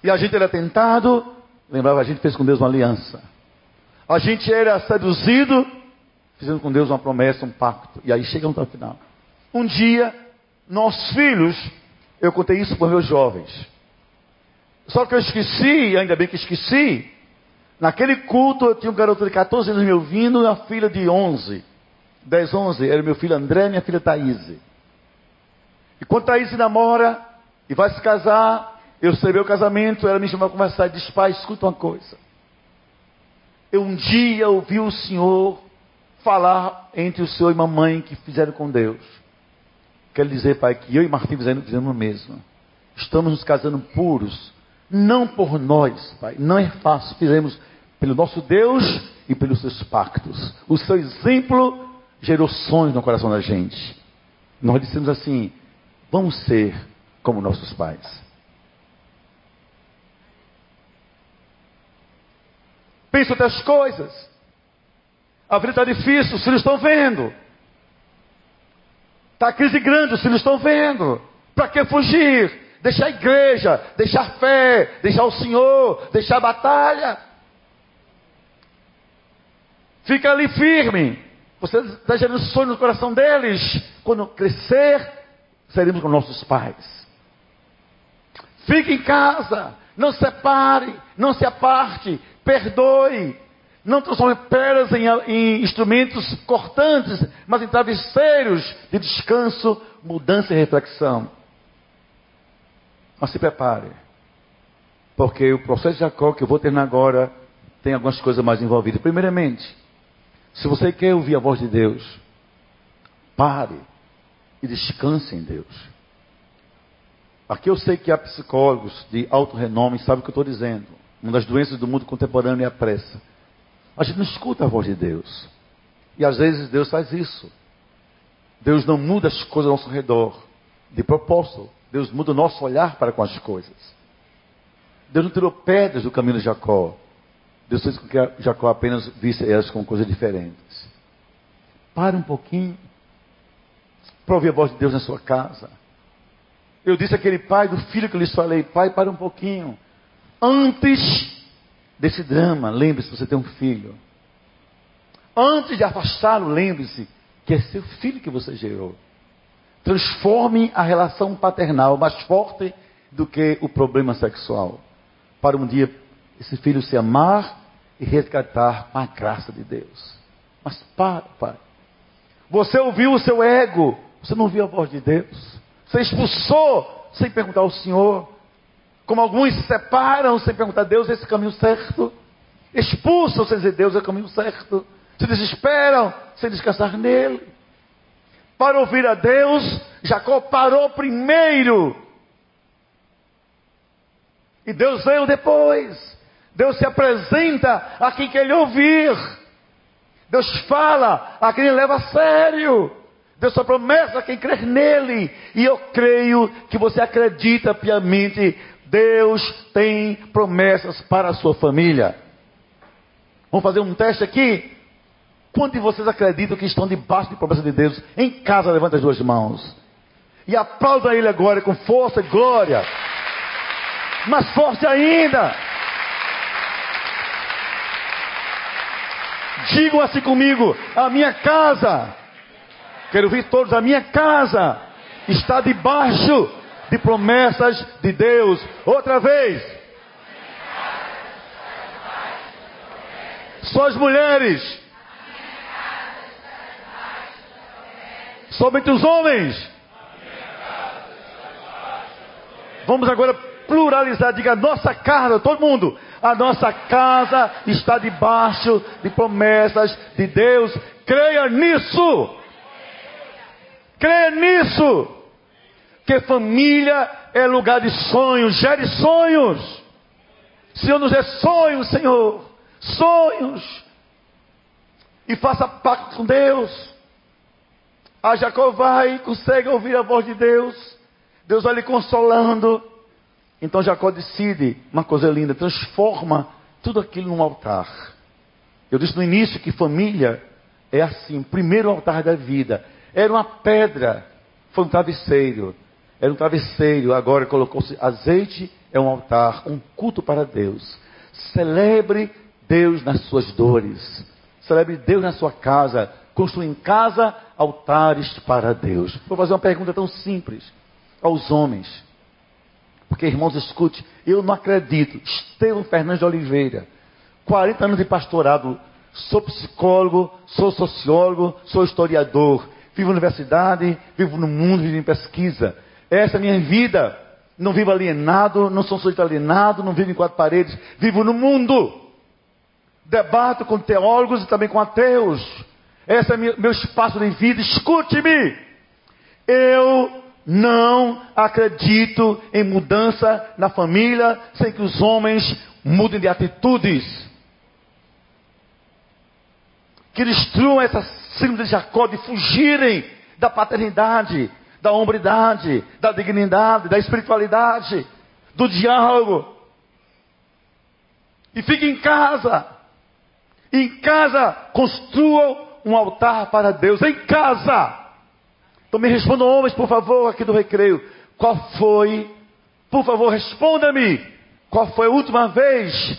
E a gente era tentado, lembrava, a gente fez com Deus uma aliança. A gente era seduzido, fazendo com Deus uma promessa, um pacto. E aí chegamos ao final. Um dia, nossos filhos, eu contei isso para meus jovens. Só que eu esqueci, ainda bem que esqueci. Naquele culto eu tinha um garoto de 14 anos me ouvindo e uma filha de 11. 10, 11. Era meu filho André e minha filha Thaís. E quando Thaís namora e vai se casar, eu celebrei o casamento, ela me chamou para conversar e disse, pai, escuta uma coisa. Eu um dia ouvi o Senhor falar entre o Senhor e mamãe que fizeram com Deus. Quero dizer, Pai, que eu e Martim fizemos, fizemos o mesmo. Estamos nos casando puros. Não por nós, Pai. Não é fácil. Fizemos pelo nosso Deus e pelos seus pactos. O seu exemplo gerou sonhos no coração da gente. Nós dissemos assim: vamos ser como nossos pais. Pensa outras coisas. A vida está difícil, os filhos estão vendo. Está a crise grande, os filhos estão vendo. Para que fugir? Deixar a igreja, deixar fé, deixar o Senhor, deixar a batalha. Fica ali firme. Você está gerando sonho no coração deles. Quando crescer, seremos com nossos pais. Fique em casa. Não se separe. Não se aparte perdoe. Não transforme pedras em, em, instrumentos cortantes, mas em travesseiros de descanso, mudança e reflexão. Mas se prepare. Porque o processo de Jacó, que eu vou terminar agora, tem algumas coisas mais envolvidas. Primeiramente, se você quer ouvir a voz de Deus, pare e descanse em Deus. Aqui eu sei que há psicólogos de alto renome, sabem o que eu estou dizendo. Uma das doenças do mundo contemporâneo é a pressa. A gente não escuta a voz de Deus. E às vezes Deus faz isso. Deus não muda as coisas ao nosso redor. De propósito. Deus muda o nosso olhar para com as coisas. Deus não tirou pedras do caminho de Jacó. Deus fez com que Jacó apenas visse elas como coisas diferentes. Pare um pouquinho. Para ouvir a voz de Deus na sua casa. Eu disse àquele pai do filho que eu lhes falei: Pai, para um pouquinho. Antes desse drama, lembre-se, você tem um filho. Antes de afastá-lo, lembre-se que é seu filho que você gerou. Transforme a relação paternal mais forte do que o problema sexual. Para um dia esse filho se amar e resgatar com a graça de Deus. Mas para, pai. Você ouviu o seu ego Você não ouviu a voz de Deus? Você expulsou sem perguntar ao Senhor? Como alguns se separam sem perguntar a Deus, esse é o caminho certo? Expulsam sem dizer Deus é o caminho certo? Se desesperam sem descansar nele? Para ouvir a Deus, Jacó parou primeiro. E Deus veio depois. Deus se apresenta a quem quer lhe ouvir. Deus fala a quem leva a sério. Deus só promessa a quem crer nele. E eu creio que você acredita piamente. Deus tem promessas para a sua família. Vamos fazer um teste aqui? Quantos de vocês acreditam que estão debaixo de promessa de Deus? Em casa, levanta as duas mãos. E aplauda Ele agora com força e glória. Mais forte ainda. Digam assim comigo: a minha casa, quero ouvir todos, a minha casa está debaixo de promessas de Deus. Outra vez. Só as mulheres Somente os homens. Vamos agora pluralizar, diga nossa casa, todo mundo. A nossa casa está debaixo de promessas de Deus. Creia nisso. Creia nisso. Que família é lugar de sonhos, gere sonhos. Senhor, nos dê sonhos, Senhor. Sonhos. E faça pacto com Deus. A Jacó vai e consegue ouvir a voz de Deus. Deus vai lhe consolando. Então Jacó decide uma coisa linda, transforma tudo aquilo num altar. Eu disse no início que família é assim, primeiro altar da vida. Era uma pedra, foi um travesseiro. Era um travesseiro, agora colocou-se azeite, é um altar, um culto para Deus. Celebre Deus nas suas dores. Celebre Deus na sua casa. Construa em casa altares para Deus. Vou fazer uma pergunta tão simples aos homens. Porque, irmãos, escute, eu não acredito. Estevão Fernandes de Oliveira, 40 anos de pastorado, sou psicólogo, sou sociólogo, sou historiador, vivo na universidade, vivo no mundo, vivo em pesquisa. Essa é a minha vida. Não vivo alienado, não sou sujeito alienado, não vivo em quatro paredes, vivo no mundo. Debato com teólogos e também com ateus. Esse é meu espaço de vida. Escute-me. Eu não acredito em mudança na família sem que os homens mudem de atitudes. Que destruam essa síndrome de Jacó de fugirem da paternidade, da hombridade, da dignidade, da espiritualidade, do diálogo. E fiquem em casa. Em casa construam um altar para Deus em casa. Então me respondam, homens, por favor, aqui do recreio. Qual foi, por favor, responda-me. Qual foi a última vez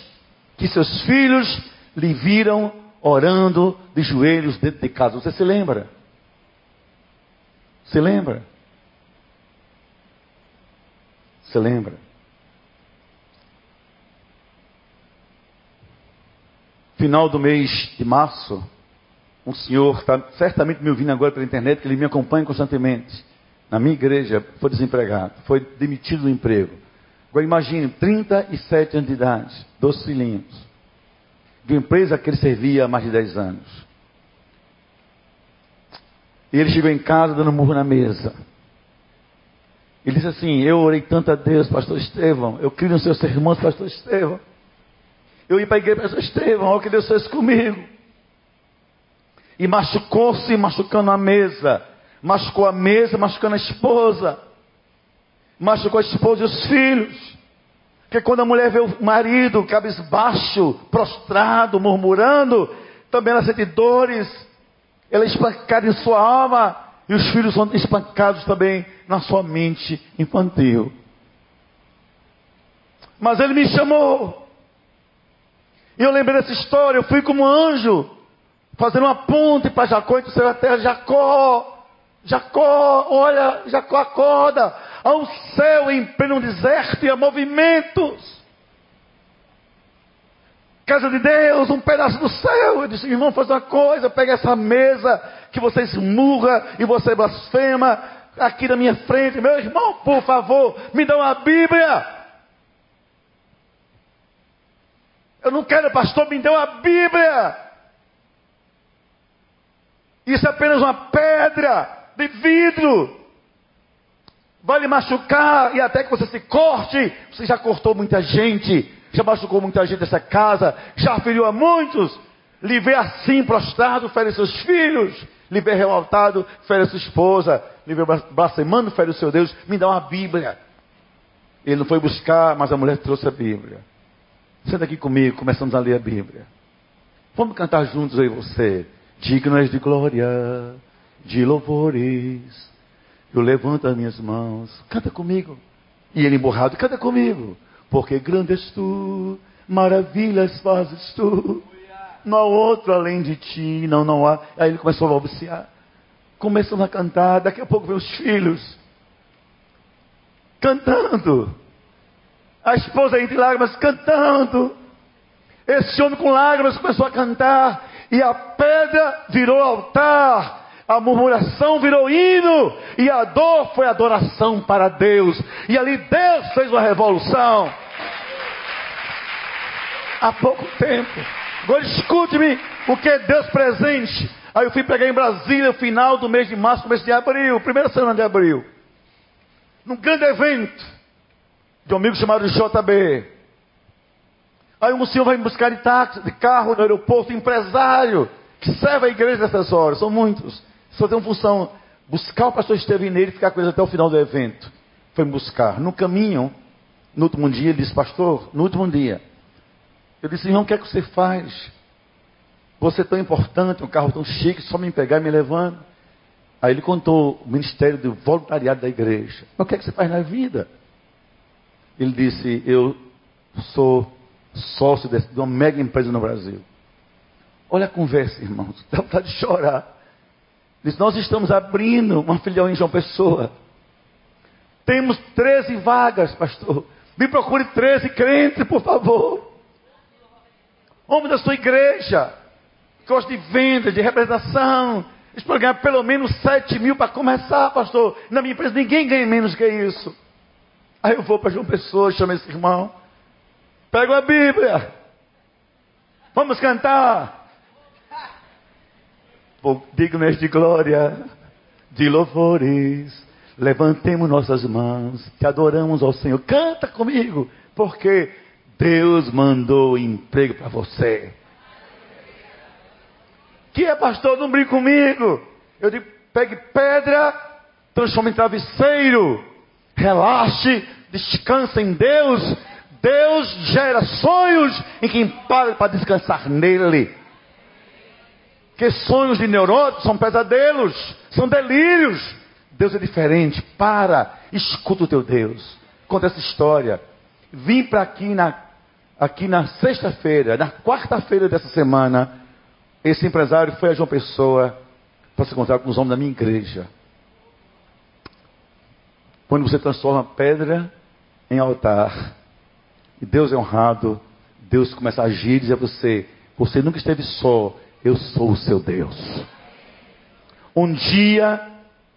que seus filhos lhe viram orando de joelhos dentro de casa? Você se lembra? Se lembra? Se lembra? Final do mês de março, um senhor está certamente me ouvindo agora pela internet, que ele me acompanha constantemente. Na minha igreja, foi desempregado, foi demitido do emprego. Agora imagine, 37 anos de idade, dois filhinhos, de uma empresa que ele servia há mais de 10 anos. E ele chegou em casa dando murro na mesa. Ele disse assim: Eu orei tanto a Deus, Pastor Estevão. Eu criei nos seus sermões, Pastor Estevão. Eu ia para a igreja, Pastor Estevão, olha o que Deus fez comigo. E machucou-se machucando a mesa. Machucou a mesa, machucando a esposa. Machucou a esposa e os filhos. Porque quando a mulher vê o marido cabisbaixo, prostrado, murmurando, também ela sente dores. Ela é espancada em sua alma. E os filhos são espancados também na sua mente infantil. Mas ele me chamou. E eu lembrei dessa história. Eu fui como um anjo fazendo uma ponte para Jacó e a terra, Jacó, Jacó, olha, Jacó acorda, há um céu em pleno deserto e há movimentos. Casa de Deus, um pedaço do céu. Eu disse, irmão, faz uma coisa, pega essa mesa que você esmurra e você blasfema aqui na minha frente. Meu irmão, por favor, me dá uma Bíblia. Eu não quero, pastor, me dê uma Bíblia. Isso é apenas uma pedra de vidro. Vai lhe machucar e até que você se corte. Você já cortou muita gente, já machucou muita gente nessa casa, já feriu a muitos. Lhe vê assim prostrado, fere seus filhos. Lhe vê revoltado, fere sua esposa. Lhe vê blasfemando, fere o seu Deus. Me dá uma Bíblia. Ele não foi buscar, mas a mulher trouxe a Bíblia. Senta aqui comigo, começamos a ler a Bíblia. Vamos cantar juntos aí você. Digno és de glória, de louvores. Eu levanto as minhas mãos. Canta comigo. E ele emborrado, canta comigo. Porque grande és tu, maravilhas fazes tu. Não há outro além de ti, não, não há. Aí ele começou a balbuciar. Começamos a cantar, daqui a pouco vem os filhos. Cantando. A esposa entre lágrimas cantando. Esse homem com lágrimas começou a cantar. E a pedra virou altar. A murmuração virou hino. E a dor foi adoração para Deus. E ali Deus fez uma revolução. Há pouco tempo. Agora escute-me o que é Deus presente. Aí eu fui pegar em Brasília, final do mês de março, começo de abril, primeira semana de abril. Num grande evento de um amigo chamado JB. Aí um senhor vai me buscar de táxi, de carro no aeroporto, empresário, que serve a igreja nessas horas, são muitos. Só tem uma função, buscar o pastor Estevineiro e ficar com ele até o final do evento. Foi me buscar. No caminho, no último dia, ele disse, pastor, no último dia. Eu disse, irmão, o que é que você faz? Você é tão importante, um carro tão chique, só me pegar e me levando. Aí ele contou o ministério do voluntariado da igreja. Mas o que é que você faz na vida? Ele disse: Eu sou sócio de uma mega empresa no Brasil. Olha a conversa, irmãos. Dá vontade de chorar. Diz: Nós estamos abrindo uma filial em João Pessoa. Temos 13 vagas, pastor. Me procure 13 crentes, por favor. Homem da sua igreja. Gosta de venda, de representação. Eles podem ganhar pelo menos 7 mil para começar, pastor. Na minha empresa ninguém ganha menos que isso. Aí eu vou para João Pessoa, chamo esse irmão. Pego a Bíblia. Vamos cantar. Digno de glória, de louvores. Levantemos nossas mãos, te adoramos ao Senhor. Canta comigo, porque Deus mandou emprego para você. Que é pastor? Não brinque comigo. Eu digo, pegue pedra, transforme em travesseiro relaxe, descansa em Deus. Deus gera sonhos em quem para para descansar nele. Que sonhos de neuróticos são pesadelos, são delírios. Deus é diferente. Para, escuta o teu Deus. Conta essa história. Vim para aqui na, aqui na sexta-feira, na quarta-feira dessa semana. Esse empresário foi a João Pessoa para se encontrar com os homens da minha igreja. Quando você transforma pedra em altar, e Deus é honrado, Deus começa a agir e dizer a você: Você nunca esteve só, eu sou o seu Deus. Um dia,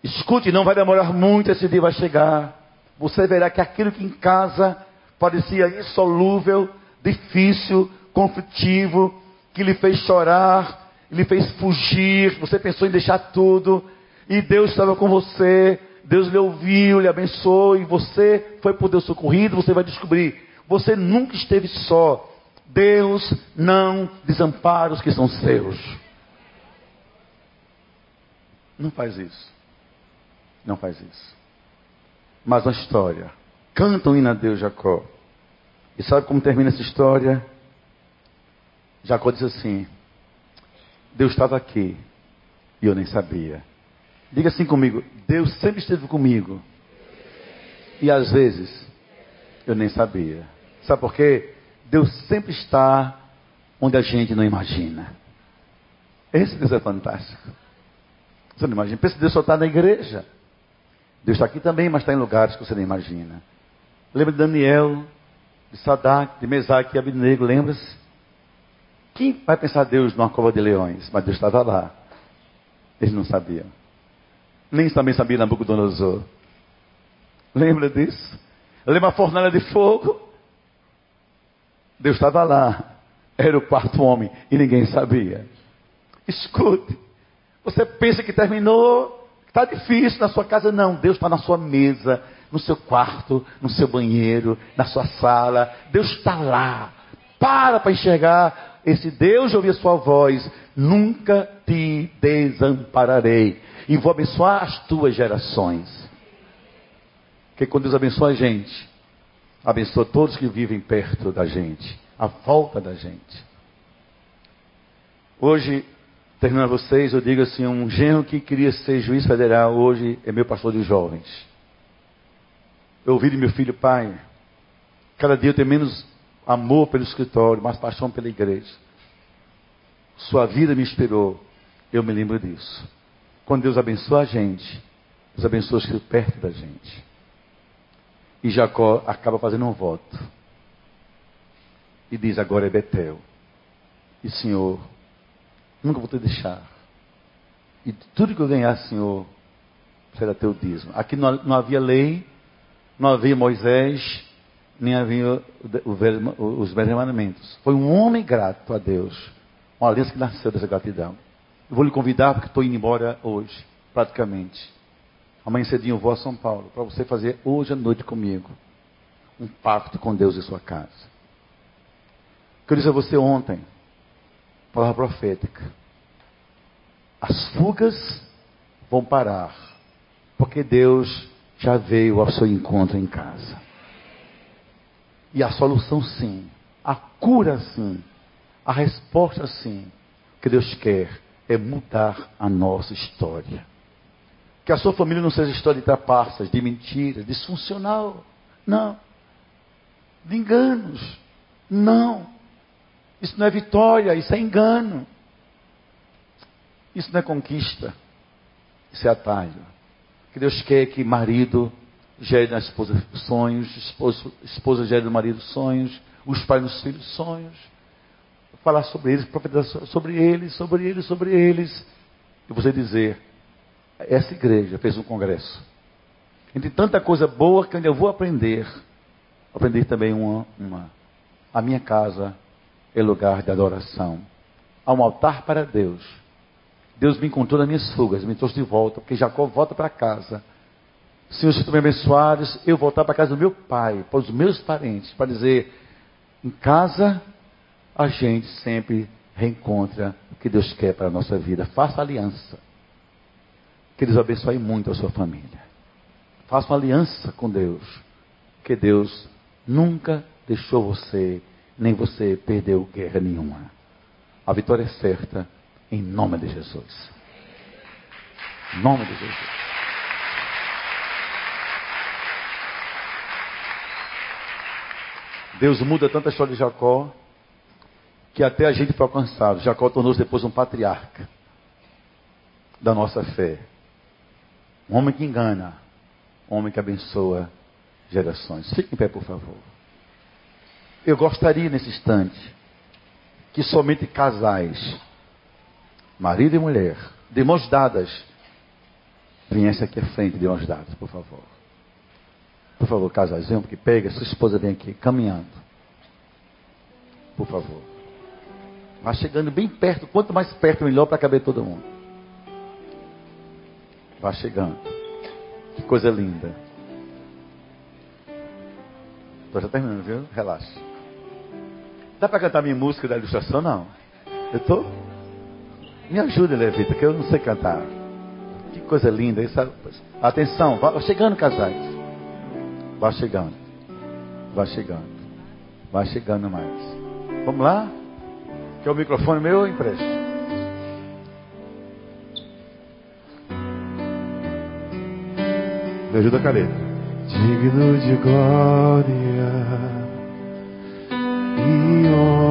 escute, não vai demorar muito, esse dia vai chegar. Você verá que aquilo que em casa parecia insolúvel, difícil, conflitivo, que lhe fez chorar, lhe fez fugir, você pensou em deixar tudo, e Deus estava com você, Deus lhe ouviu, lhe abençoou e você foi por Deus socorrido, você vai descobrir, você nunca esteve só. Deus não desampara os que são seus. Não faz isso. Não faz isso. Mas uma história. Canta um hino a Deus, Jacó. E sabe como termina essa história? Jacó diz assim: Deus estava aqui e eu nem sabia. Diga assim comigo: Deus sempre esteve comigo. E às vezes eu nem sabia. Sabe por quê? Deus sempre está onde a gente não imagina. Esse Deus é fantástico. Você não imagina? Pensa que Deus só está na igreja. Deus está aqui também, mas está em lugares que você não imagina. Lembra de Daniel, de Sadak, de Mesaque e Abednego, lembra-se? Quem vai pensar Deus numa cova de leões? Mas Deus estava lá. Eles não sabiam. Nem também sabia Nabucodonosor. Lembra disso? Lembra a fornalha de fogo? Deus estava lá. Era o quarto homem e ninguém sabia. Escute. Você pensa que terminou, está difícil na sua casa. Não, Deus está na sua mesa, no seu quarto, no seu banheiro, na sua sala. Deus está lá. Para para enxergar esse Deus de ouvir a sua voz. Nunca te desampararei. E vou abençoar as tuas gerações. Porque quando Deus abençoa a gente, abençoa todos que vivem perto da gente, à volta da gente. Hoje, terminando vocês, eu digo assim: um genro que queria ser juiz federal, hoje é meu pastor de jovens. Eu ouvi de meu filho, pai, cada dia eu tenho menos amor pelo escritório, mais paixão pela igreja. Sua vida me inspirou, eu me lembro disso. Quando Deus abençoa a gente, Deus abençoa os que estão perto da gente. E Jacó acaba fazendo um voto. E diz: Agora é Betel. E Senhor, nunca vou te deixar. E tudo que eu ganhar, Senhor, será teu dízimo. Aqui não, não havia lei, não havia Moisés, nem havia os velhos mandamentos. Foi um homem grato a Deus. Uma aliança que nasceu dessa gratidão. Eu vou lhe convidar, porque estou indo embora hoje, praticamente. Amanhã cedinho eu vou a São Paulo, para você fazer hoje à noite comigo um pacto com Deus em sua casa. Que eu disse a você ontem, palavra profética. As fugas vão parar, porque Deus já veio ao seu encontro em casa. E a solução sim, a cura sim, a resposta sim, que Deus quer é mudar a nossa história. Que a sua família não seja história de trapaças, de mentiras, disfuncional. Não. De enganos. Não. Isso não é vitória, isso é engano. Isso não é conquista. Isso é atalho. Que Deus quer que marido gere na esposa sonhos, esposa, esposa gere no marido sonhos, os pais nos filhos sonhos. Falar sobre eles, profetizar sobre eles, sobre eles, sobre eles. E você dizer, essa igreja fez um congresso. Entre tanta coisa boa que ainda vou aprender, aprender também uma, uma. A minha casa é lugar de adoração. Há um altar para Deus. Deus me encontrou nas minhas fugas, me trouxe de volta, porque Jacó volta para casa. Senhor, se tu me abençoares, eu voltar para casa do meu pai, para os meus parentes, para dizer, em casa a gente sempre reencontra o que Deus quer para a nossa vida. Faça aliança. Que Deus abençoe muito a sua família. Faça uma aliança com Deus. Que Deus nunca deixou você, nem você perdeu guerra nenhuma. A vitória é certa em nome de Jesus. Em nome de Jesus. Deus muda tanta história de Jacó que até a gente foi alcançado. Jacó tornou-se depois um patriarca da nossa fé. Um homem que engana, um homem que abençoa gerações. Fique em pé, por favor. Eu gostaria nesse instante que somente casais, marido e mulher, de mãos dadas, viessem aqui à frente de mãos dadas, por favor. Por favor, casais, venham que pega, sua esposa vem aqui, caminhando. Por favor. Vá chegando bem perto, quanto mais perto, melhor para caber todo mundo. Vá chegando. Que coisa linda. Estou já terminando, viu? Relaxa. Dá para cantar minha música da ilustração? Não. Eu estou? Me ajuda, Levita, que eu não sei cantar. Que coisa linda. Isso... Atenção, vá chegando, casais. Vá chegando. Vá chegando. Vá chegando mais. Vamos lá? Quer o microfone meu ou? Me ajuda a caneta. Digno de glória e honra.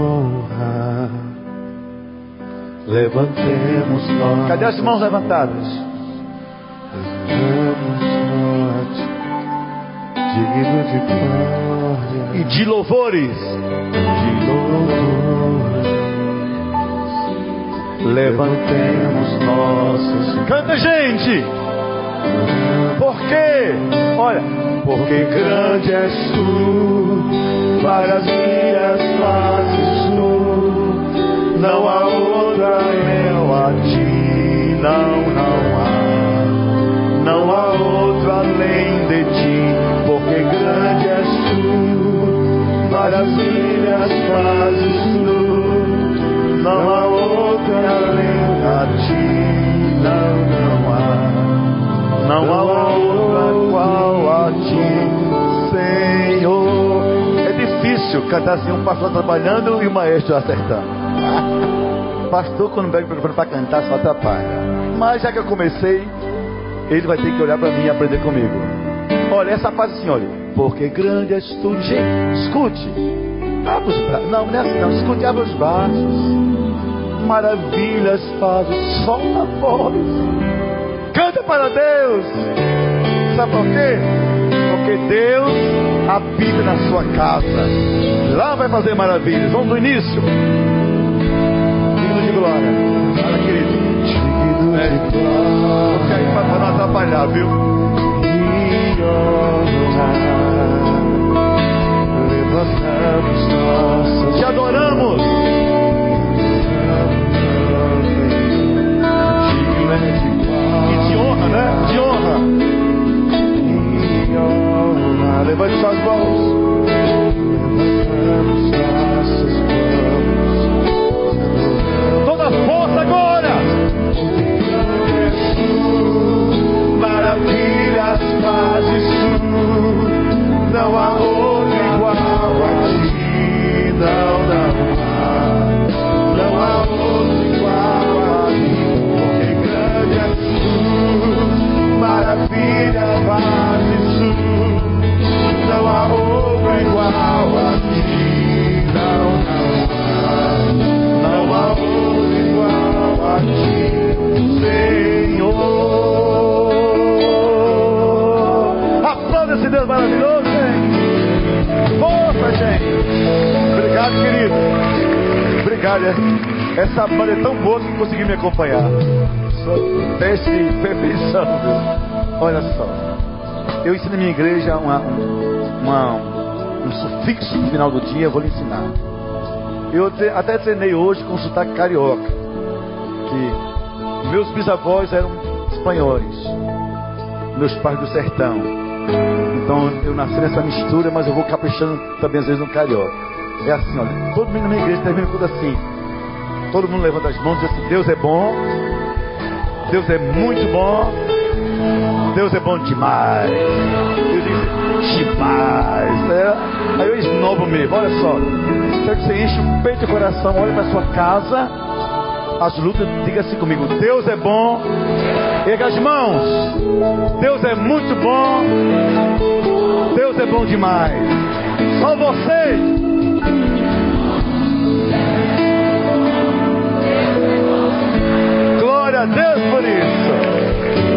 Levantemos nós. Cadê as mãos levantadas? Levantemos nós. Digno de glória E de louvores. de louvores. levantemos nossos. Canta, gente! Por quê? Olha, porque grande és tu, para as minhas fazes tu, não há outra eu a ti, não, não há, não há outro além de ti, porque grande és tu, para as minhas fazes tu, não há outra além a ti, não, não há, não há outra qual a ti, Senhor. É difícil cantar assim, um pastor trabalhando e o maestro acertando. Pastor, quando pega o microfone para cantar, só atrapalha. Mas já que eu comecei, ele vai ter que olhar para mim e aprender comigo. Olha, essa parte assim, olha. Porque grande és tu. Gente, escute. Abra os braços. Não, não é assim, não. Escute, abra os braços. Maravilhas faz o sol na voz. Canta para Deus. Sabe por quê? Porque Deus habita na sua casa. Lá vai fazer maravilhas. Vamos no início. Glória. Fala, querido. Digno É. de glória. Porque aí para não atrapalhar, viu? e honra. Ensino na minha igreja uma, uma- um sufixo no final do dia, eu vou lhe ensinar. Eu até treinei hoje com sotaque carioca. Que meus bisavós eram espanhóis. Meus pais do sertão. Então eu nasci nessa mistura, mas eu vou caprichando também às vezes no carioca. É assim, olha, todo mundo na minha igreja termina tudo assim. Todo mundo levanta as mãos e diz assim, Deus é bom, Deus é muito bom, Deus é bom demais. Eu digo demais. É, aí eu esnobo mesmo, olha só. Quero que você enche o peito e o coração, olha para sua casa, as lutas, diga assim comigo, Deus é bom. Erga as mãos. Deus é muito bom. Deus é bom demais. Só você. Glória a Deus por isso.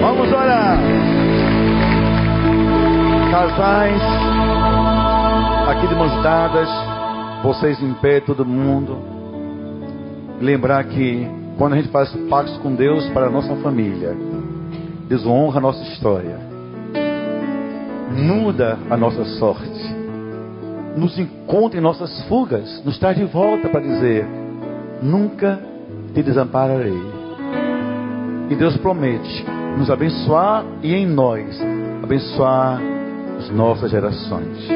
Vamos orar. Casais, aqui de mãos dadas, vocês em pé, todo mundo. Lembrar que quando a gente faz pactos com Deus para a nossa família, Deus honra a nossa história, muda a nossa sorte, nos encontra em nossas fugas, nos traz de volta para dizer: nunca te desampararei. E Deus promete nos abençoar e em nós abençoar as nossas gerações.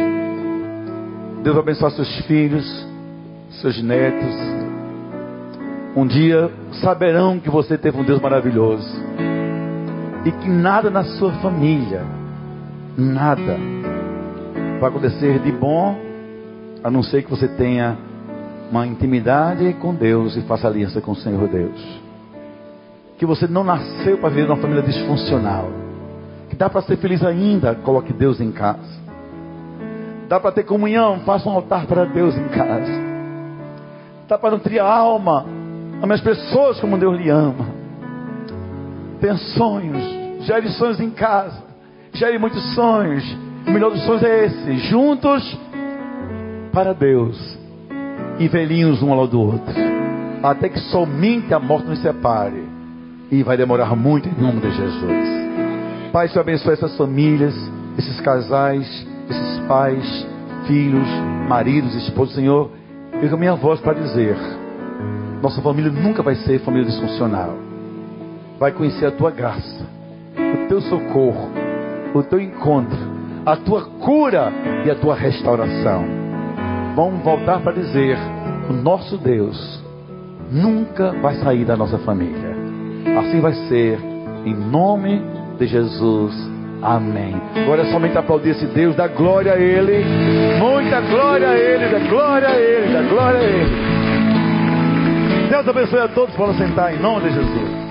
Deus vai abençoar seus filhos, seus netos. Um dia saberão que você teve um Deus maravilhoso e que nada na sua família, nada vai acontecer de bom a não ser que você tenha uma intimidade com Deus e faça aliança com o Senhor Deus. Que você não nasceu para viver numa família disfuncional. Que dá para ser feliz ainda, coloque Deus em casa. Dá para ter comunhão, faça um altar para Deus em casa. Dá para nutrir a alma, ame as pessoas como Deus lhe ama. Tenha sonhos, gere sonhos em casa, gere muitos sonhos. O melhor dos sonhos é esse: juntos para Deus e velhinhos um ao lado do outro. até que somente a morte nos separe. E vai demorar muito em nome de Jesus. Pai, Senhor abençoe essas famílias, esses casais, esses pais, filhos, maridos, esposos, Senhor. Eu com a minha voz para dizer: nossa família nunca vai ser família disfuncional. Vai conhecer a tua graça, o teu socorro, o teu encontro, a tua cura e a tua restauração. Vamos voltar para dizer: o nosso Deus nunca vai sair da nossa família. Assim vai ser, em nome de Jesus. Amém. Agora é somente aplaudir esse Deus, dá glória a Ele, muita glória a Ele, dá glória a Ele, dá glória a Ele. Deus abençoe a todos, para sentar em nome de Jesus.